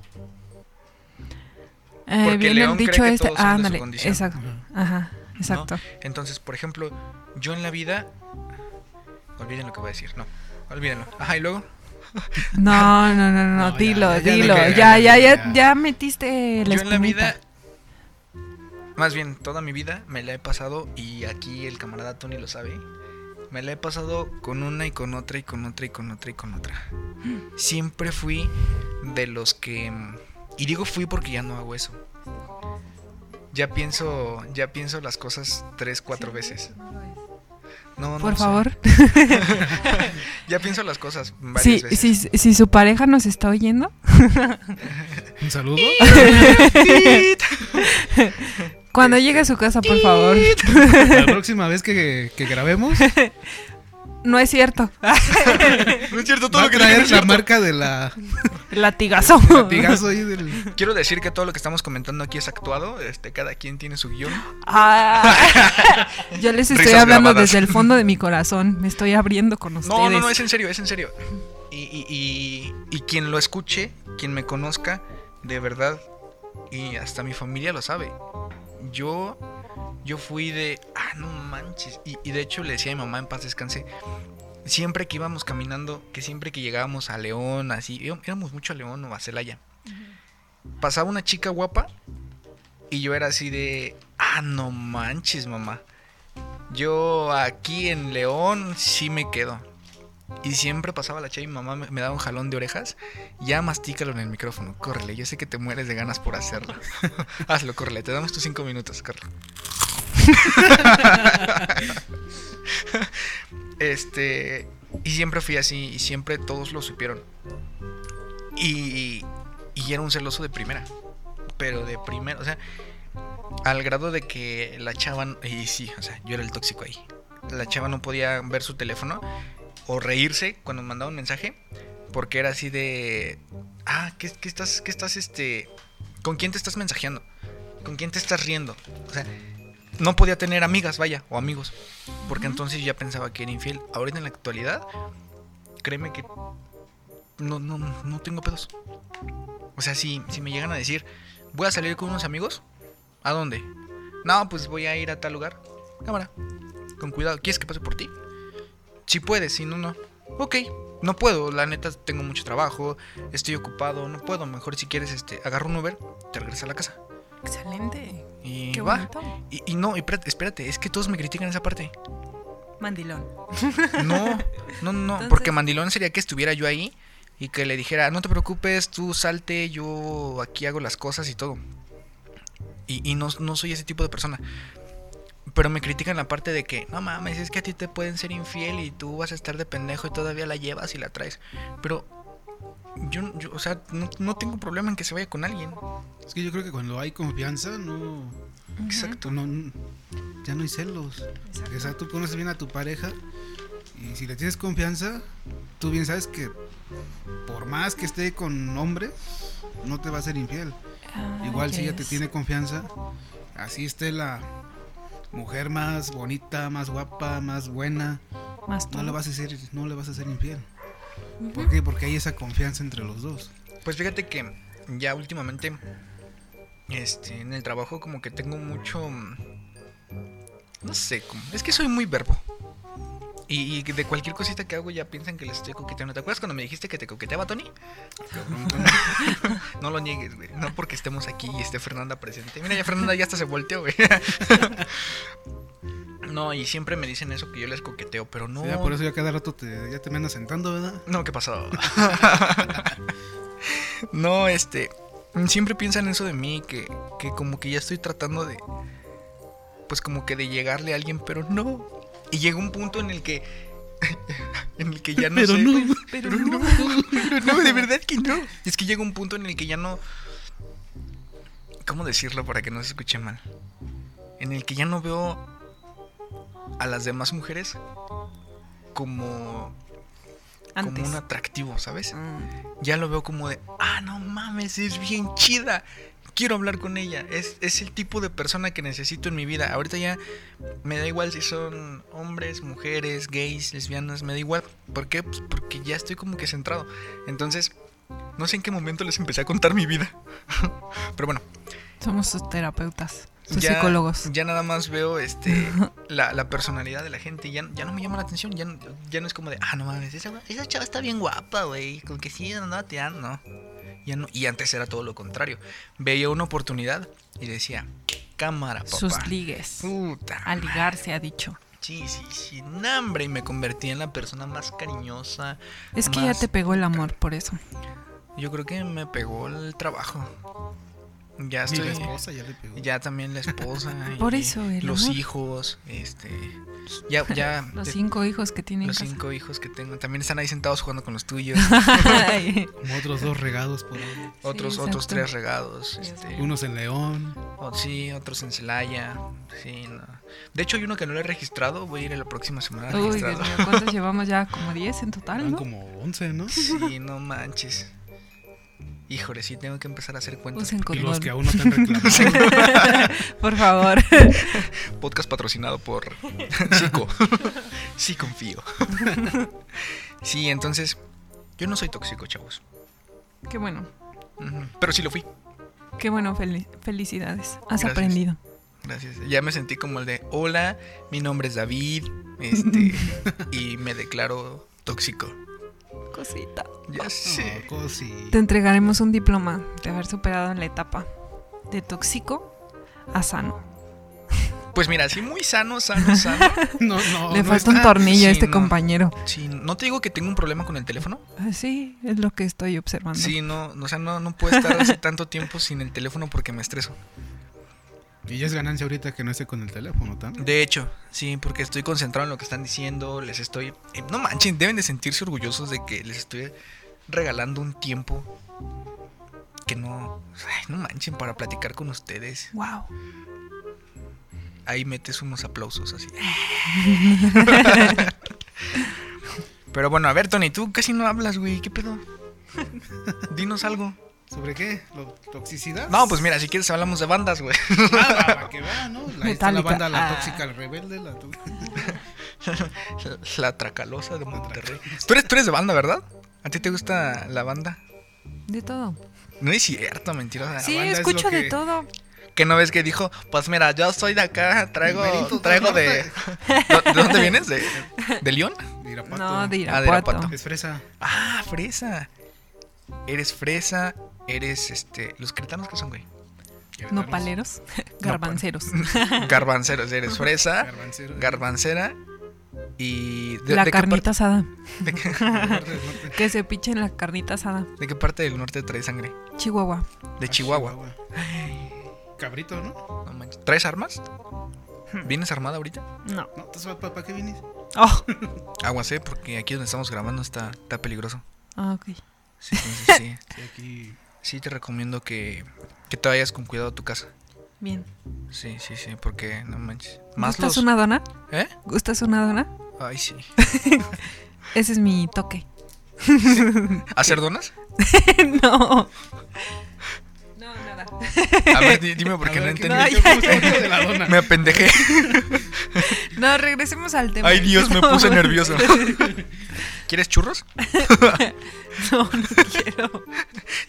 Eh, Porque viene León el cree dicho que este. todos son de su condición. exacto. Ajá, exacto. Entonces, por ejemplo, yo en la vida... Olviden lo que voy a decir, no. Olvídenlo. Ajá, y luego... <laughs> No, no, no, no, No, dilo, ya, ya, dilo. ya, Ya, ya, ya, ya, ya. ya metiste la yo en la vida... Más bien, toda mi vida me la he pasado, y aquí el camarada Tony lo sabe, me la he pasado con una y con otra y con otra y con otra y con otra. Siempre fui de los que... Y digo fui porque ya no hago eso. Ya pienso, ya pienso las cosas tres, cuatro veces. No, no Por sé. favor. <laughs> Ya pienso las cosas varias Sí, veces. si, si su pareja nos está oyendo, <laughs> Un saludo. <laughs> cuando Este, llegue a su casa, por favor. <laughs> La próxima vez que, que grabemos, No es cierto. <laughs> No es cierto todo va a lo que no traer es la marca de la Latigazo. <laughs> latigazo ahí del. Quiero decir que todo lo que estamos comentando aquí es actuado. Este, cada quien tiene su guion. Ah, yo les estoy Risas hablando grabadas. desde el fondo de mi corazón. Me estoy abriendo con ustedes. No, no, no, es en serio, es en serio. Y, y, y, y quien lo escuche, quien me conozca, de verdad, y hasta mi familia lo sabe. Yo, yo fui de, ah, no manches. Y, y de hecho le decía a mi mamá en paz descanse, siempre que íbamos caminando, que siempre que llegábamos a León, así, íbamos- íbamos mucho a León o a Celaya, pasaba una chica guapa y yo era así de, ah, no manches, mamá. Yo aquí en León sí me quedo. Y siempre pasaba la chava y mi mamá me, me daba un jalón de orejas. Ya mastícalo en el micrófono, córrele. Yo sé que te mueres de ganas por hacerlo. <laughs> Hazlo, córrele. Te damos tus cinco minutos, córrele. <laughs> este. Y siempre fui así. Y siempre todos lo supieron. Y. Y era un celoso de primera. Pero de primera. O sea. Al grado de que la chava. Y sí, o sea, yo era el tóxico ahí. La chava no podía ver su teléfono o reírse cuando me mandaba un mensaje porque era así de ah ¿qué, qué estás qué estás este con quién te estás mensajeando con quién te estás riendo o sea no podía tener amigas vaya o amigos porque entonces ya pensaba que era infiel. Ahorita en la actualidad créeme que no no no tengo pedos. O sea si si me llegan a decir voy a salir con unos amigos a dónde no pues voy a ir a tal lugar cámara con cuidado. Quieres que pase por ti si puedes, si no, no. Ok, no puedo, la neta tengo mucho trabajo, estoy ocupado, no puedo. Mejor si quieres, este, agarro un Uber, te regresas a la casa. Excelente. Y Qué va. Y, y no, y espérate, espérate, es que todos me critican esa parte. Mandilón. <laughs> No, no, no, Entonces- porque mandilón sería que estuviera yo ahí y que le dijera, no te preocupes, tú salte, yo aquí hago las cosas y todo. Y, y no, no soy ese tipo de persona. Pero me critican la parte de que, no mames, es que a ti te pueden ser infiel y tú vas a estar de pendejo y todavía la llevas y la traes. Pero yo, yo o sea, no, no tengo problema en que se vaya con alguien. Es que yo creo que cuando hay confianza, no. Exacto. no ya no hay celos. O sea, tú conoces bien a tu pareja y si le tienes confianza, tú bien sabes que por más que esté con hombres, no te va a ser infiel. Ah, Igual si ella te tiene confianza, así esté la mujer más bonita, más guapa, más buena, Más no todo. le vas a ser, no le vas a ser infiel. ¿Por qué? Porque hay esa confianza entre los dos. Pues fíjate que ya últimamente este, en el trabajo como que tengo mucho... mm, No sé, como, es que soy muy verbo. Y, y de cualquier cosita que hago ya piensan que les estoy coqueteando. ¿Te acuerdas cuando me dijiste que te coqueteaba, Tony? <laughs> No lo niegues, güey. No porque estemos aquí y esté Fernanda presente. Mira, ya Fernanda ya hasta se volteó, güey. <laughs> No, y siempre me dicen eso que yo les coqueteo, pero no. Sí, ya por eso ya cada rato te, ya te me andas sentando, ¿verdad? No, ¿qué pasó? <laughs> no, este. Siempre piensan eso de mí, que, que como que ya estoy tratando de. Pues como que de llegarle a alguien, pero no. Y llega un punto en el que. <laughs> en el que ya no Pero sé. no. Pero <laughs> no. Pero <laughs> no, de verdad que no. Es que llega un punto en el que ya no. ¿Cómo decirlo para que no se escuche mal? En el que ya no veo a las demás mujeres como Antes. como un atractivo, ¿sabes? Mm. Ya lo veo como de, ah, no mames, es bien chida. Quiero hablar con ella. Es, es el tipo de persona que necesito en mi vida. Ahorita ya me da igual si son hombres, mujeres, gays, lesbianas, me da igual. ¿Por qué? Pues porque ya estoy como que centrado. Entonces, no sé en qué momento les empecé a contar mi vida. <laughs> Pero bueno, Somos sus terapeutas, sus ya, psicólogos. ya nada más veo este <laughs> la, la personalidad de la gente. Ya, ya no me llama la atención. Ya, no- ya no es como de, ah, no mames, esa, esa chava está bien guapa, güey. Con que sí, andaba tirando, no. Ya no. Y antes era todo lo contrario. Veía una oportunidad y decía, cámara, papá. Sus ligues. Puta. A ligar se ha dicho. Sí, sí, sí. Y me convertí en la persona más cariñosa. Es que ya te pegó el amor por eso. Yo creo que me pegó el trabajo. Ya Y estoy. la esposa ya le pegó. Ya también la esposa. <laughs> Por y eso, el Los amor. hijos, este. Ya, ya. <laughs> Los cinco hijos que tienen los casa. cinco hijos que tengo. También están ahí sentados jugando con los tuyos. <laughs> Como otros dos regados por ahí. otros, Sí, otros tres regados. Este. Unos en León. sí, otros en Celaya. Sí, no. De hecho, hay uno que no lo he registrado. Voy a ir la próxima semana a Uy, Dios mío, ¿cuántos llevamos ya? Como 10 en total, ¿no? como 11, ¿no? Sí, no manches. Híjole, sí, tengo que empezar a hacer cuentas. Usen Y condón. los que aún no te han <laughs> reclamado. Por favor. Podcast patrocinado por <laughs> Chico. sí confío. sí, entonces, yo no soy tóxico, chavos. Qué bueno. Pero sí lo fui. Qué bueno. fel- felicidades. Has Gracias. aprendido. Gracias. Ya me sentí como el de, hola, mi nombre es David, este, <laughs> y me declaro tóxico. Cosita. Ya sé. No, cosi. Te entregaremos un diploma de haber superado la etapa de tóxico a sano. Pues mira, sí, muy sano, sano, sano. <laughs> No, no. Le no falta un está. tornillo a este no. compañero. Sí, no te digo que tengo un problema con el teléfono. Ah, Sí, es lo que estoy observando. Sí, no, o sea, no, no puedo estar hace tanto tiempo sin el teléfono porque me estreso. Y ya es ganancia ahorita que no esté con el teléfono, ¿tan? De hecho, sí, porque estoy concentrado en lo que están diciendo, les estoy... eh, no manchen, deben de sentirse orgullosos de que les estoy regalando un tiempo que no... ay, no manchen para platicar con ustedes. Wow. Ahí metes unos aplausos así. <laughs> Pero bueno, a ver, Tony, tú casi no hablas, güey. ¿Qué pedo? <laughs> Dinos algo. ¿Sobre qué? ¿Lo- ¿Toxicidad? No, pues mira, si quieres hablamos de bandas, güey. Ah, para que vean, ¿no? La, está la banda La Ah. Tóxica, el Rebelde, la tó- La Tracalosa de Monterrey. Tú eres, tú eres de banda, ¿verdad? ¿A ti te gusta la banda? De todo. No es cierto, mentirosa. Sí, banda es escucho lo de que- todo. Que no ves que dijo, pues mira, yo soy de acá, traigo, traigo <laughs> de... ¿De dónde vienes? ¿De, de León? de Irapuato. No, de Ah, de. Irapuato. Es fresa. Ah, fresa. Eres fresa, eres este... ¿Los cretanos qué son, güey? Nopaleros. <laughs> Garbanceros. <laughs> Garbanceros, eres fresa, Garbancero. garbancera y... ¿de, La de carnita asada. <laughs> de, qué, Norte, del norte. Que se pichen la carnita asada. de qué parte del norte traes sangre? Chihuahua. De Ah, Chihuahua. Cabrito, ¿no? No manches. ¿Traes armas? ¿Vienes armada ahorita? No. No, entonces, ¿para qué vienes? Oh. Aguacé, porque aquí donde estamos grabando está, está peligroso. Ah, ok. Sí, entonces sí. Sí, aquí. Sí te recomiendo que, que te vayas con cuidado a tu casa. Bien. Sí, sí, sí, porque no manches. Más ¿Gustas los... una dona? ¿Eh? ¿Gustas una dona? Ay, sí. <laughs> Ese es mi toque. <laughs> ¿Hacer <laughs> donas? no. No, nada. A ver, di- dime porque no ver, ¿qué- entendí. Me apendejé. No, regresemos al tema. Ay, Dios, me puse nervioso. ¿Quieres churros? <laughs> No, no quiero.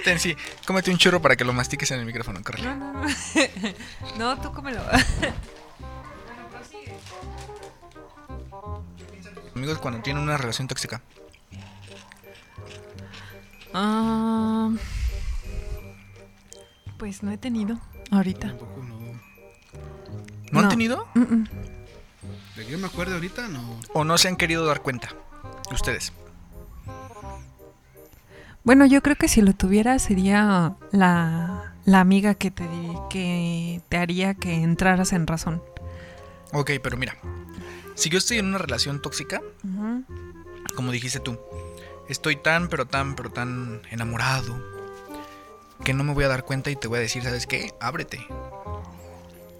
Ten, sí, cómete un churro para que lo mastiques en el micrófono, córrele. No, no, no. <laughs> No, tú cómelo. <laughs> Amigos, cuando tienen una relación tóxica. Ah, pues no he tenido ahorita. Tampoco no. ¿No, han No. tenido? Mm, mm. De que yo me acuerdo ahorita, no. ¿O no se han querido dar cuenta? Ustedes. Bueno, yo creo que si lo tuviera sería la, la amiga que te, que te haría que entraras en razón. Ok, pero mira. Si yo estoy en una relación tóxica, como dijiste tú, estoy tan, pero tan, pero tan enamorado que no me voy a dar cuenta y te voy a decir, ¿sabes qué? Ábrete.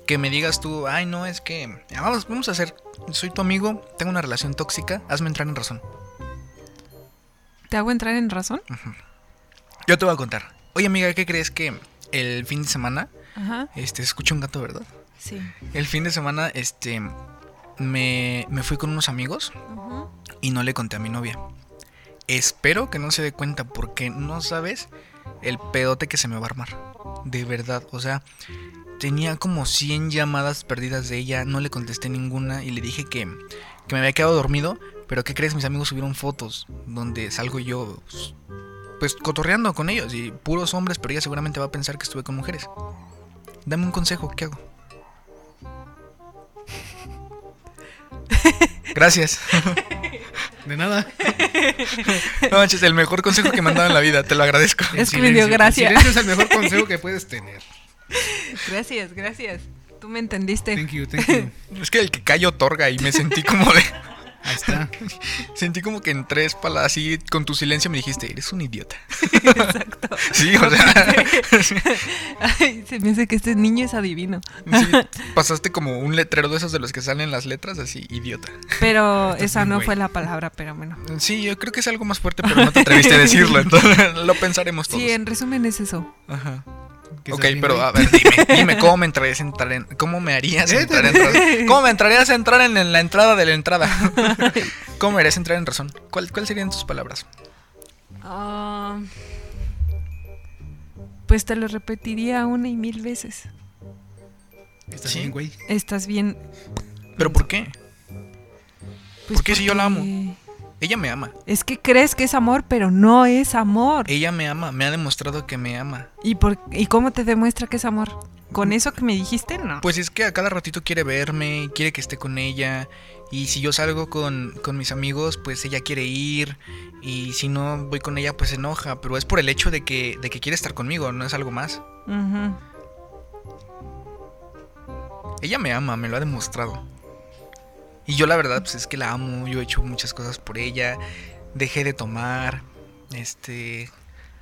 Que me digas tú, ay, no, es que vamos, vamos a hacer, soy tu amigo, tengo una relación tóxica, hazme entrar en razón. ¿Te hago entrar en razón? Yo te voy a contar. Oye, amiga, ¿qué crees que el fin de semana, Ajá. este, escucho un gato, ¿verdad? Sí. El fin de semana, este, me, me fui con unos amigos Ujú. y no le conté a mi novia. Espero que no se dé cuenta porque no sabes el pedote que se me va a armar. De verdad, o sea, tenía como 100 llamadas perdidas de ella, no le contesté ninguna y le dije que, que me había quedado dormido, pero ¿qué crees? Mis amigos subieron fotos donde salgo yo pues cotorreando con ellos y puros hombres, pero ella seguramente va a pensar que estuve con mujeres. Dame un consejo, ¿qué hago? <laughs> Gracias. De nada. No manches, el mejor consejo que me han dado en la vida, te lo agradezco. Es que me dio silencio. gracia. El silencio es el mejor consejo que puedes tener. Gracias, gracias. Tú me entendiste. Thank you, thank you. Es que el que calla otorga y me sentí como de. Ahí está. <laughs> Sentí como que en tres palabras así con tu silencio me dijiste, eres un idiota. <laughs> Exacto. <laughs> Sí, o sea. sí, Ay, se me hace que este niño es adivino. pasaste como un letrero de esos de los que salen las letras, así, idiota. Pero Estás esa no güey. fue la palabra, pero bueno. Sí, yo creo que es algo más fuerte, pero no te atreviste a decirlo, entonces lo pensaremos todos. Sí, en resumen es eso. Ajá. Que Ok, pero a ver, dime, dime, ¿cómo me entrarías a entrar en, cómo me harías entrar en razón? ¿Cómo me entrarías a entrar en, en la entrada de la entrada? <laughs> ¿Cómo me harías entrar en razón? ¿Cuál, ¿Cuáles serían tus palabras? Ah, pues te lo repetiría una y mil veces. Estás Sí. bien, güey. Estás bien. ¿Pero por qué? pues, ¿Por qué si yo la amo? Ella me ama. Es que crees que es amor, pero no es amor. Ella me ama, me ha demostrado que me ama. ¿Y, por, ¿Y cómo te demuestra que es amor? ¿Con eso que me dijiste? No. Pues es que a cada ratito quiere verme, quiere que esté con ella. Y si yo salgo con, con mis amigos, pues ella quiere ir. Y si no voy con ella, pues se enoja. Pero es por el hecho de que, de que quiere estar conmigo, no es algo más. Ella me ama, me lo ha demostrado. Y yo la verdad, pues es que la amo. Yo he hecho muchas cosas por ella. Dejé de tomar. Este.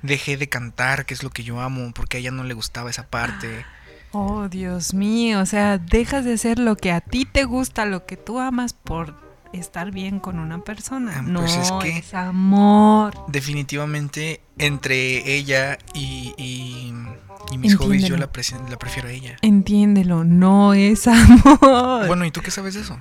Dejé de cantar, que es lo que yo amo, porque a ella no le gustaba esa parte. <gasps> Oh, Dios mío. O sea, dejas de hacer lo que a ti te gusta, lo que tú amas por estar bien con una persona. Ah, no, pues es, es que- amor. Definitivamente, entre ella y, y, y mis hobbies, yo la prefiero a ella. Entiéndelo, no es <laughs> amor. Bueno, ¿y tú qué sabes de eso?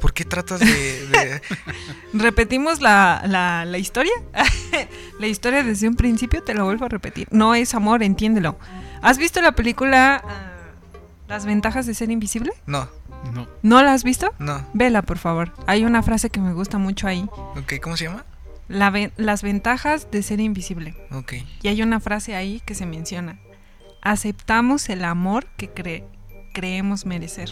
¿Por qué tratas de.? de- <laughs> ¿Repetimos la, la, la historia? <laughs> la historia desde un principio, te la vuelvo a repetir. No es amor, entiéndelo. ¿Has visto la película ah, Las ventajas de ser invisible? No, No. ¿No la has visto? no. Vela, por favor. Hay una frase que me gusta mucho ahí. Ok, ¿cómo se llama? La ve- las ventajas de ser invisible. Ok. Y hay una frase ahí que se menciona. Aceptamos el amor que cre- creemos merecer.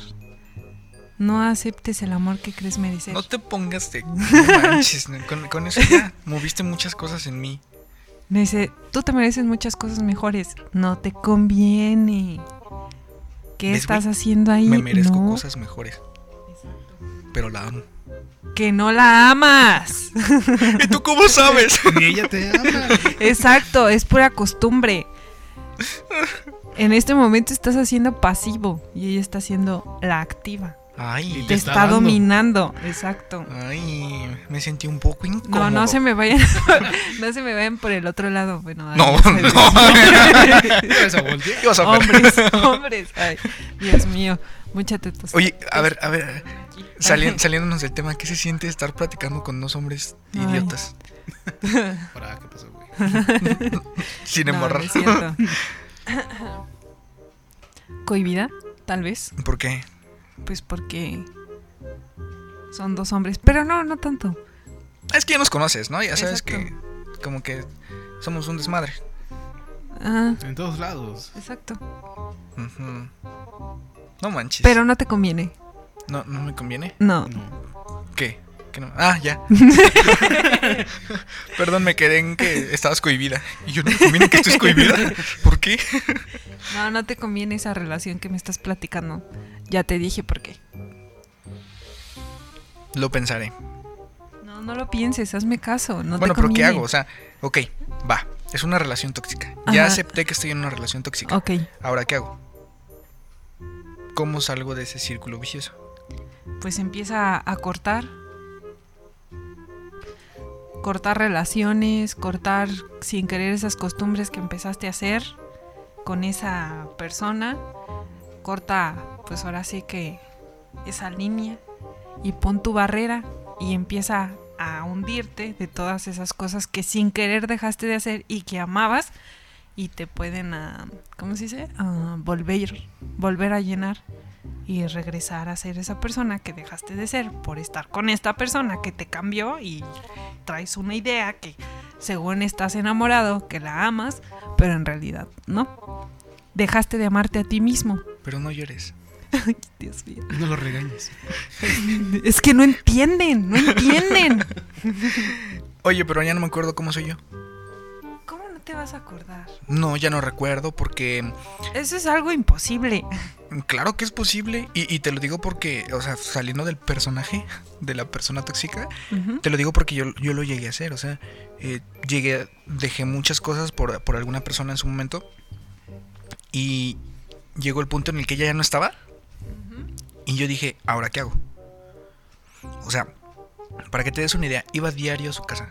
No aceptes el amor que crees merecer. No te pongas de. Manches, con, con eso ya moviste muchas cosas en mí. Me dice, tú te mereces muchas cosas mejores. No te conviene. ¿Qué ¿Ves, estás güey? haciendo ahí? Me merezco No, cosas mejores. Pero la amo. Que no la amas. <laughs> ¿Y tú cómo sabes? <laughs> Ni ella te ama. Exacto, es pura costumbre. En este momento estás haciendo pasivo y ella está haciendo la activa. Ay, Te te está, dominando, exacto. ay, me sentí un poco incómodo. No, no se me vayan, <laughs> no se me vayan por el otro lado. Bueno, ay, No, no. <laughs> Ibas a voltear. Ibas a ver. hombres, hombres. Ay, Dios mío, mucha tetos. Oye, a ver, a ver, salien- saliéndonos del tema, ¿qué se siente estar platicando con dos hombres Ay. idiotas? <laughs> Para, ¿qué pasó, güey? Sin No, no embarrar. Cohibida, tal vez. ¿Por qué? Pues porque son dos hombres. Pero no, no tanto. Es que ya nos conoces, ¿no? Ya sabes Exacto. que como que somos un desmadre. Ah, En todos lados. exacto. Ujú. No manches. Pero no te conviene. No, no me conviene. No. No. ¿Qué? Ah, ya. <laughs> Perdón, me quedé en que estabas cohibida. Y yo no me conviene que estés cohibida. ¿Por qué? No, no te conviene esa relación que me estás platicando. Ya te dije por qué. Lo pensaré. No, no lo pienses, hazme caso. No bueno, te pero ¿qué hago? O sea, ok, va. Es una relación tóxica. Ya Ajá. acepté que estoy en una relación tóxica. Ok, Ahora, ¿qué hago? ¿Cómo salgo de ese círculo vicioso? pues empieza a cortar. Cortar relaciones, cortar sin querer esas costumbres que empezaste a hacer con esa persona. Corta, pues ahora sí que esa línea y pon tu barrera y empieza a hundirte de todas esas cosas que sin querer dejaste de hacer y que amabas y te pueden, ah, ¿cómo se dice? Ah, volver, volver a llenar y regresar a ser esa persona que dejaste de ser por estar con esta persona que te cambió y traes una idea que según estás enamorado, que la amas, pero en realidad no. Dejaste de amarte a ti mismo. Pero no llores. <laughs> Dios mío. No lo regañes. <laughs> Es que no entienden, no entienden. Oye, pero ya no me acuerdo cómo soy yo. ¿Cómo no te vas a acordar? No, ya no recuerdo porque Eso es algo imposible. claro que es posible. Y, y te lo digo porque, o sea, saliendo del personaje, de la persona tóxica, te lo digo porque yo, yo lo llegué a hacer. O sea, eh, llegué, dejé muchas cosas por, por alguna persona en su momento. Y llegó el punto en el que ella ya no estaba. Y yo dije, ¿ahora qué hago? O sea, para que te des una idea, iba diario a su casa.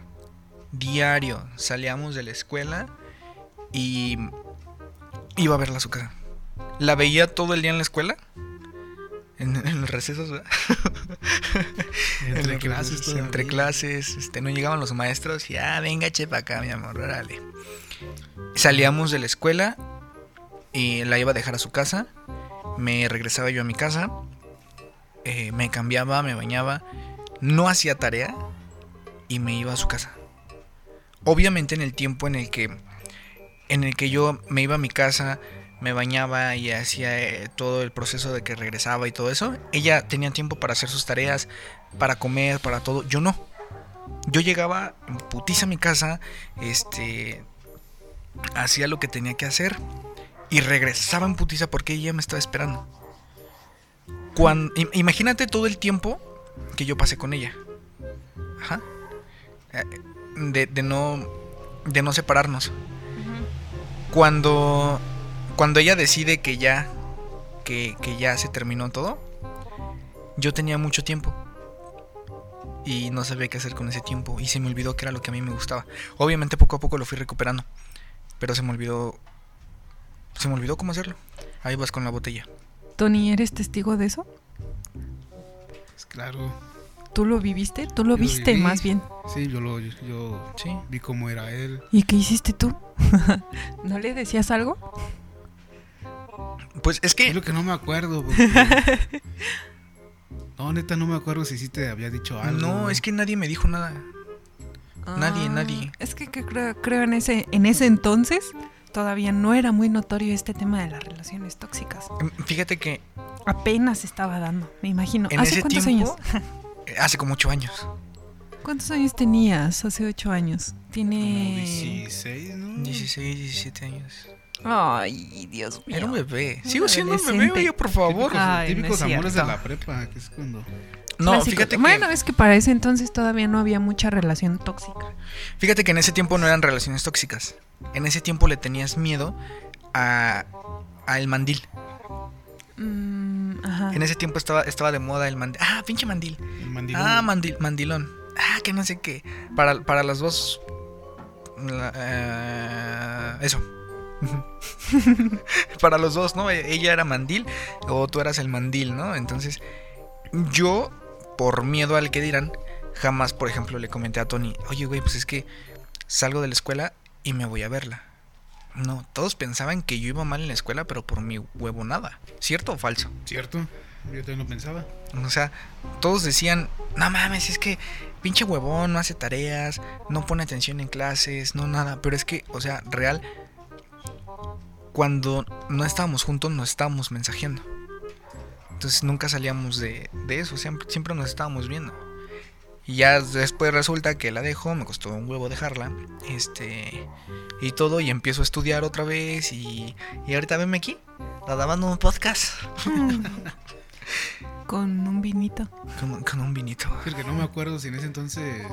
Diario. Salíamos de la escuela y iba a verla a su casa. La veía todo el día en la escuela. En, en los recesos, <laughs> Entre clases. Entre. Este, no llegaban los maestros y, ah, venga, chepa acá, mi amor, órale. Salíamos de la escuela y la iba a dejar a su casa. Me regresaba yo a mi casa. eh, me cambiaba, me bañaba. No hacía tarea y me iba a su casa. Obviamente en el tiempo en el que en el que yo me iba a mi casa, me bañaba y hacía eh, todo el proceso de que regresaba y todo eso, ella tenía tiempo para hacer sus tareas, para comer, para todo. Yo no. Yo llegaba en putiza a mi casa, este hacía lo que tenía que hacer y regresaba en putiza porque ella me estaba esperando. Cuando, imagínate todo el tiempo que yo pasé con ella. Ajá. De, de no de no separarnos. Cuando cuando ella decide que ya que, que ya se terminó todo, yo tenía mucho tiempo. Y no sabía qué hacer con ese tiempo. Y se me olvidó que era lo que a mí me gustaba. Obviamente poco a poco lo fui recuperando. Pero se me olvidó. Se me olvidó cómo hacerlo. Ahí vas con la botella. Tony, ¿eres testigo de eso? Pues claro. ¿Tú lo viviste? ¿Tú lo Yo lo viste viví. más bien? Sí, yo lo yo Sí. vi cómo era él. ¿Y qué hiciste tú? <laughs> ¿No le decías algo? Pues es Es que. lo que no me acuerdo. porque- <laughs> No, neta, no me acuerdo si sí te había dicho algo. No, es que nadie me dijo nada. Nadie, Ah, nadie. Es que, que creo, creo en ese en ese entonces todavía no era muy notorio este tema de las relaciones tóxicas. Em, Fíjate que Apenas se estaba dando, me imagino. en ¿Hace ese cuántos tiempo. años? <laughs> Hace como ocho años. ¿Cuántos años tenías hace ocho años? Tiene... 16, ¿no? 16, 17 años. Ay, Dios mío. Era un bebé. Sigo siendo un bebé, oye, por favor. Típicos, Ay, típicos es amores de la prepa, que es cuando... No, Clásico. fíjate que, Bueno, es que para ese entonces todavía no había mucha relación tóxica. fíjate que en ese tiempo no eran relaciones tóxicas. En ese tiempo le tenías miedo a, a el mandil. Mm, ajá. En ese tiempo estaba, estaba de moda el mandil. Ah, pinche mandil. El mandilón. Ah, mandil, mandilón. Ah, que no sé qué. Para, para las dos. la- eh, eso. <laughs> para los dos, ¿no? E- Ella era mandil o tú eras el mandil, ¿no? Entonces, yo, por miedo al que dirán, jamás, por ejemplo, le comenté a Tony, oye, güey, pues es que salgo de la escuela y me voy a verla. No, todos pensaban que yo iba mal en la escuela, pero por mi huevo nada. ¿Cierto o falso? ¿Cierto? Yo también lo pensaba. O sea, todos decían, no mames, es que pinche huevón, no hace tareas, no pone atención en clases, no nada. Pero es que, o sea, real, cuando no estábamos juntos, nos estábamos mensajeando. Entonces nunca salíamos de, de eso, siempre, siempre nos estábamos viendo. Y ya después resulta que la dejo, me costó un huevo dejarla, este, y todo, y empiezo a estudiar otra vez, y, y ahorita venme aquí, grabando un podcast <laughs> Con un vinito. con, con un vinito. Porque no me acuerdo si en ese entonces.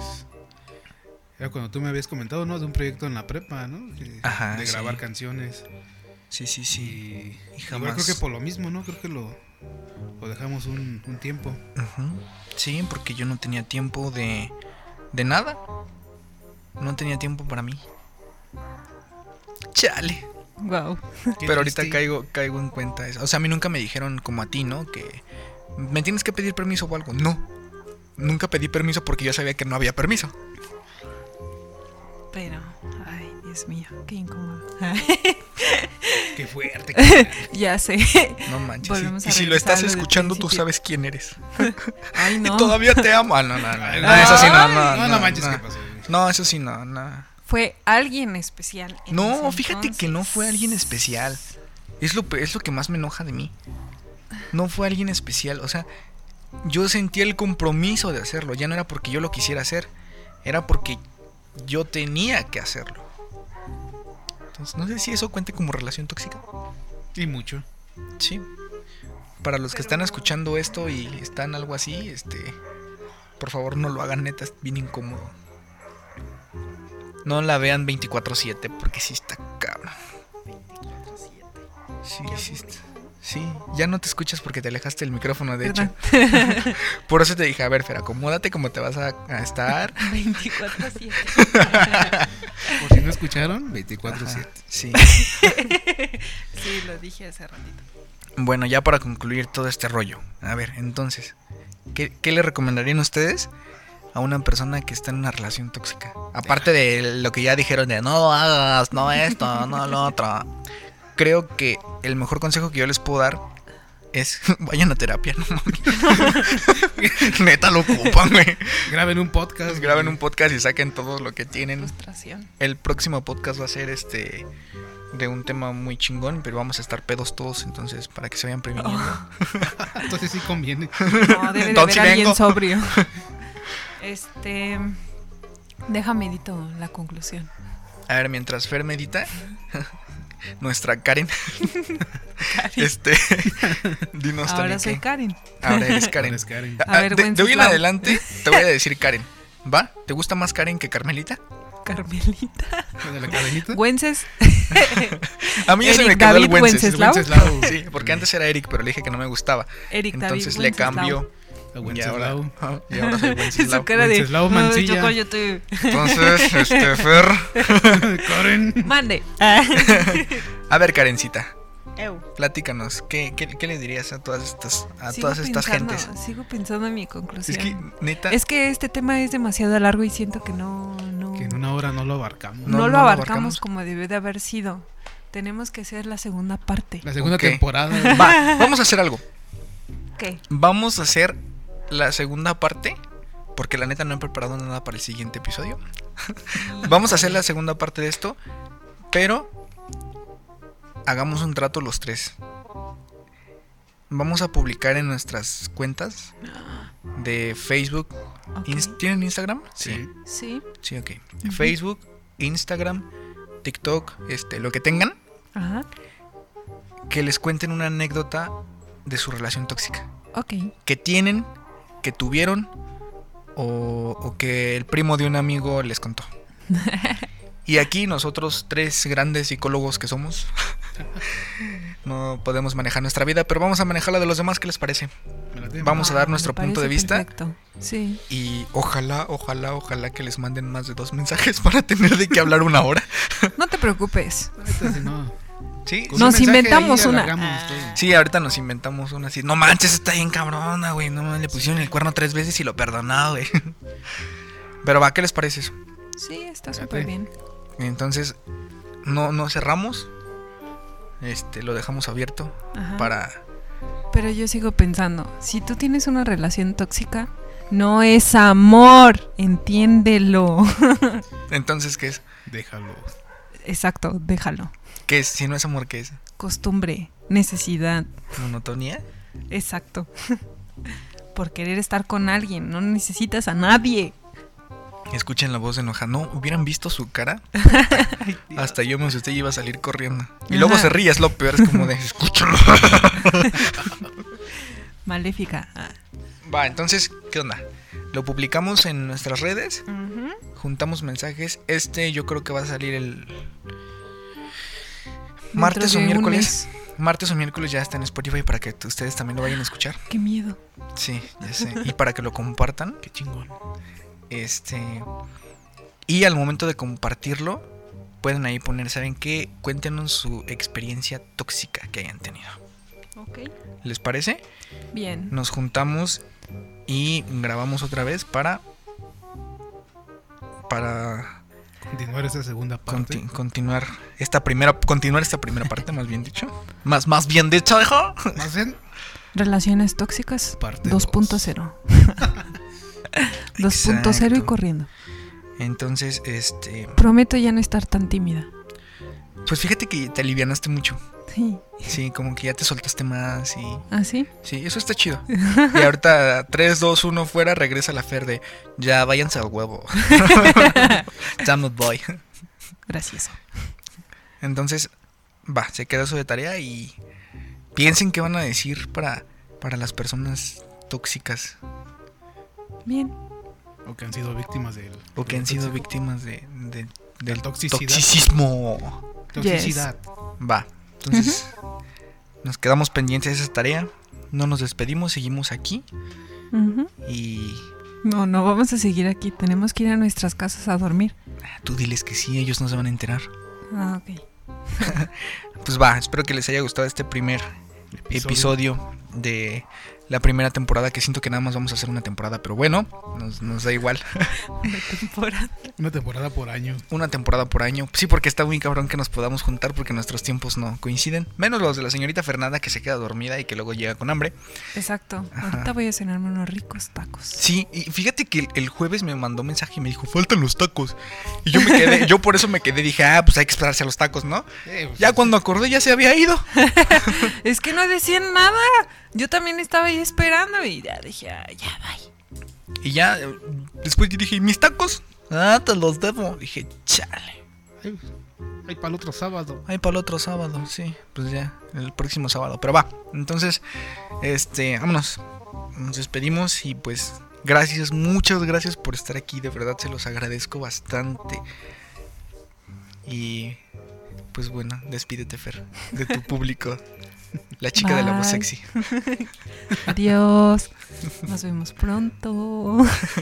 Era cuando tú me habías comentado, ¿no? De un proyecto en la prepa, ¿no? De, Ajá, de sí. grabar canciones. Sí, sí, sí. Y, Y igual jamás- creo que por lo mismo, ¿no? Creo que lo, lo dejamos un, un tiempo. Sí, porque yo no tenía tiempo de, de nada. No tenía tiempo para mí. Chale. Wow. Pero ahorita caigo, caigo en cuenta eso. O sea, a mí nunca me dijeron como a ti, ¿no? Que me tienes que pedir permiso o algo. No. Nunca pedí permiso porque yo sabía que no había permiso. Pero, Dios mío, qué incómodo. <laughs> Qué <laughs> fuerte. ya sé. No manches. Y, si lo estás escuchando, tú sabes quién eres. <laughs> Ay, no. Y todavía te amo. Ah, no, no, no. Ay, no, eso sí, no, no. no, No, no manches, no. ¿qué pasó? No, eso sí, no, no. Fue alguien especial. No, fíjate que no fue alguien especial. Es lo, es lo que más me enoja de mí. No fue alguien especial. O sea, yo sentía el compromiso de hacerlo. Ya no era porque yo lo quisiera hacer. Era porque yo tenía que hacerlo. Entonces, no sé si eso cuente como relación tóxica. Y mucho. Sí. Para los que están escuchando esto y están algo así, este. Por favor, no lo hagan neta, es bien incómodo. No la vean 24-7 porque sí está cabrón. Sí, sí, está- sí, ya no te escuchas porque te alejaste del micrófono, de hecho. <laughs> Por eso te dije, a ver, Fer, acomódate como te vas a, a estar. <laughs> 24-7. <laughs> Escucharon, 24-7. Ajá, sí. <laughs> Sí, lo dije hace ratito. Bueno, ya para concluir todo este rollo. A ver, entonces, ¿qué, qué le recomendarían ustedes a una persona que está en una relación tóxica? Aparte de lo que ya dijeron de no lo hagas, no esto, no lo otro. Creo que el mejor consejo que yo les puedo dar es <laughs> vayan a terapia, no mames. <laughs> Neta lo ocupan, güey. Graben un podcast. Graben güey. un podcast y saquen todo lo que tienen. Frustración. El próximo podcast va a ser este de un tema muy chingón, pero vamos a estar pedos todos, entonces para que se vayan previniendo. <laughs> Entonces sí conviene. No, debe de Entonces haber alguien vengo. sobrio. Este. Déjame edito la conclusión. A ver, mientras Fer medita, nuestra Karen, este, <laughs> dinos Ahora también soy qué. Karen. Ahora eres <laughs> Karen. Karen. Ah, A ver, de, de hoy en adelante te voy a decir Karen. ¿Va? ¿Te gusta más Karen que Carmelita? Carmelita. ¿De la cadenita? Güences. <laughs> A mí ya se me quedó el Wences. Wenceslao. Wenceslao. Sí, porque antes era Eric, pero le dije que no me gustaba. Eric David Entonces le Wenceslao. cambió. A Y ahora, Wenceslao. Y ahora soy <laughs> Su Wenceslao. cara de. Wenceslao "Ay, Mancilla". yo cállate". Entonces, <laughs> este, Fer. <laughs> Karen. Mande. A ver, Karencita, Eu. platícanos. ¿Qué, qué, qué le dirías a todas estas, a Sigo todas estas pensando- gentes? Sigo pensando en mi Es conclusión. que, neta, Es que este tema es demasiado largo y siento que no, no, Que en una hora no lo abarcamos. no no lo lo abarcamos, abarcamos. como debió de haber sido. Tenemos que hacer la segunda parte. La segunda temporada. va, vamos a hacer algo. ¿Qué? Vamos a hacer la segunda parte. Porque la neta no he preparado nada para el siguiente episodio. <laughs> Vamos a hacer la segunda parte de esto. Pero hagamos un trato los tres. Vamos a publicar en nuestras cuentas de Facebook. ¿Tienen Instagram? Sí. Sí. Sí, ok. Facebook, Instagram, TikTok, este, lo que tengan, Ajá. que les cuenten una anécdota de su relación tóxica. Ok. Que tienen, que tuvieron, o, o que el primo de un amigo les contó. <laughs> Y aquí nosotros, tres grandes psicólogos que somos, <laughs> no podemos manejar nuestra vida, pero vamos a manejar la de los demás, ¿qué les parece? Vamos a dar Ah, nuestro punto de vista. Perfecto. Sí. Y ojalá, ojalá, ojalá que les manden más de dos mensajes <laughs> para tener de qué hablar una hora. No te preocupes. No, Sí, Nos inventamos ahí una. todo. Sí, ahorita nos inventamos una así. No manches, está bien cabrona, güey. No le pusieron el cuerno tres veces y lo perdonó, güey. <laughs> Pero va, ¿qué les parece eso? Sí, está súper bien. Entonces, no, no cerramos. Este, lo dejamos abierto Ajá. para. Pero yo sigo pensando, si tú tienes una relación tóxica, no es amor, entiéndelo. <laughs> Entonces, ¿qué es? Déjalo. Exacto, déjalo. ¿Qué es? Si no es amor, ¿qué es? Costumbre, necesidad, ¿Monotonía? exacto. <laughs> Por querer estar con alguien, no necesitas a nadie. Escuchen la voz enojada. No, hubieran visto su cara. <laughs> Hasta yo me asusté y iba a salir corriendo. Y luego Ajá. se ríe, es lo peor. Es como de, <laughs> escúchalo. Maléfica. Ah. Va, entonces, ¿qué onda? Lo publicamos en nuestras redes. Juntamos mensajes. Este yo creo que va a salir el martes o miércoles. Martes o miércoles ya está en Spotify para que ustedes también lo vayan a escuchar. Qué miedo. Sí, ya sé. Y para que lo compartan. Qué chingón. Este. Y al momento de compartirlo, pueden ahí poner, ¿saben qué? Cuéntenos su experiencia tóxica que hayan tenido. Ok. ¿Les parece? Bien. Nos juntamos y grabamos otra vez para. Para Continuar esa segunda parte. conti- continuar esta primera. Continuar esta primera parte, más bien dicho. Más, más bien dicho, hijo. Más bien, Relaciones tóxicas Parte 2.0. 2.0 <laughs> y corriendo. Entonces, este. Prometo ya no estar tan tímida. Pues fíjate que te alivianaste mucho. Sí. Sí, como que ya te soltaste más y. ¿Ah, sí? Sí, eso está chido. Y ahorita 3, 2, 1 fuera, regresa la Fer de ya váyanse al huevo. <laughs> ya me voy. Gracias. Entonces, va, se queda eso de tarea y piensen qué van a decir para, para las personas tóxicas Bien. o que han sido víctimas del. o que del han sido tóxico. víctimas de, de- del toxicidad. toxicismo. Toxicidad. Va, entonces nos quedamos pendientes de esa tarea. No nos despedimos, seguimos aquí y No, no vamos a seguir aquí. Tenemos que ir a nuestras casas a dormir. ah, tú diles que sí, ellos no se van a enterar. Ah, ok. <laughs> Pues va, espero que les haya gustado este primer episodio de la primera temporada, que siento que nada más vamos a hacer una temporada, pero bueno, nos, nos da igual. <laughs> Una temporada. Una temporada por año. Una temporada por año. Sí, porque está muy cabrón que nos podamos juntar porque nuestros tiempos no coinciden. Menos los de la señorita Fernanda que se queda dormida y que luego llega con hambre. Exacto. Ajá. Ahorita voy a cenarme unos ricos tacos. Sí, y fíjate que el, jueves me mandó mensaje y me dijo, faltan los tacos. Y yo me quedé, yo por eso me quedé, dije, ah, pues hay que esperarse a los tacos, ¿no? Eh, pues, Ya cuando acordé ya se había ido. <laughs> Es que no decían nada. Yo también estaba ahí esperando y ya dije, ah, ya, bye. Y ya, eh, después yo dije, ¿y mis tacos? Ah, te los debo. Dije, chale. Ay, ay, para el otro sábado. Ay, para el otro sábado, sí. Pues ya, el próximo sábado. Pero va. Entonces, este, vámonos. Nos despedimos y pues, gracias, muchas gracias por estar aquí. De verdad se los agradezco bastante. Y pues bueno, despídete, Fer, de tu <laughs> público. La chica de la voz Bye. sexy. Adiós. Nos vemos pronto.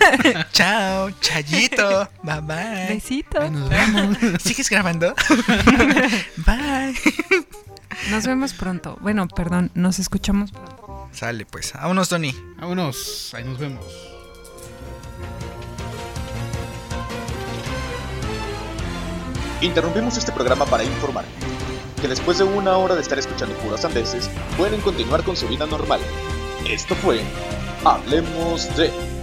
<laughs> Chao, Chayito. Bye bye. Besito. Ahí nos vemos. ¿Sigues grabando? <laughs> bye. Nos vemos pronto. Bueno, perdón, nos escuchamos pronto. Sale pues. Vámonos, Tony. Vámonos. Ahí nos vemos. Interrumpimos este programa para informar que después de una hora de estar escuchando puras sandeces, pueden continuar con su vida normal. Esto fue Hablemos de...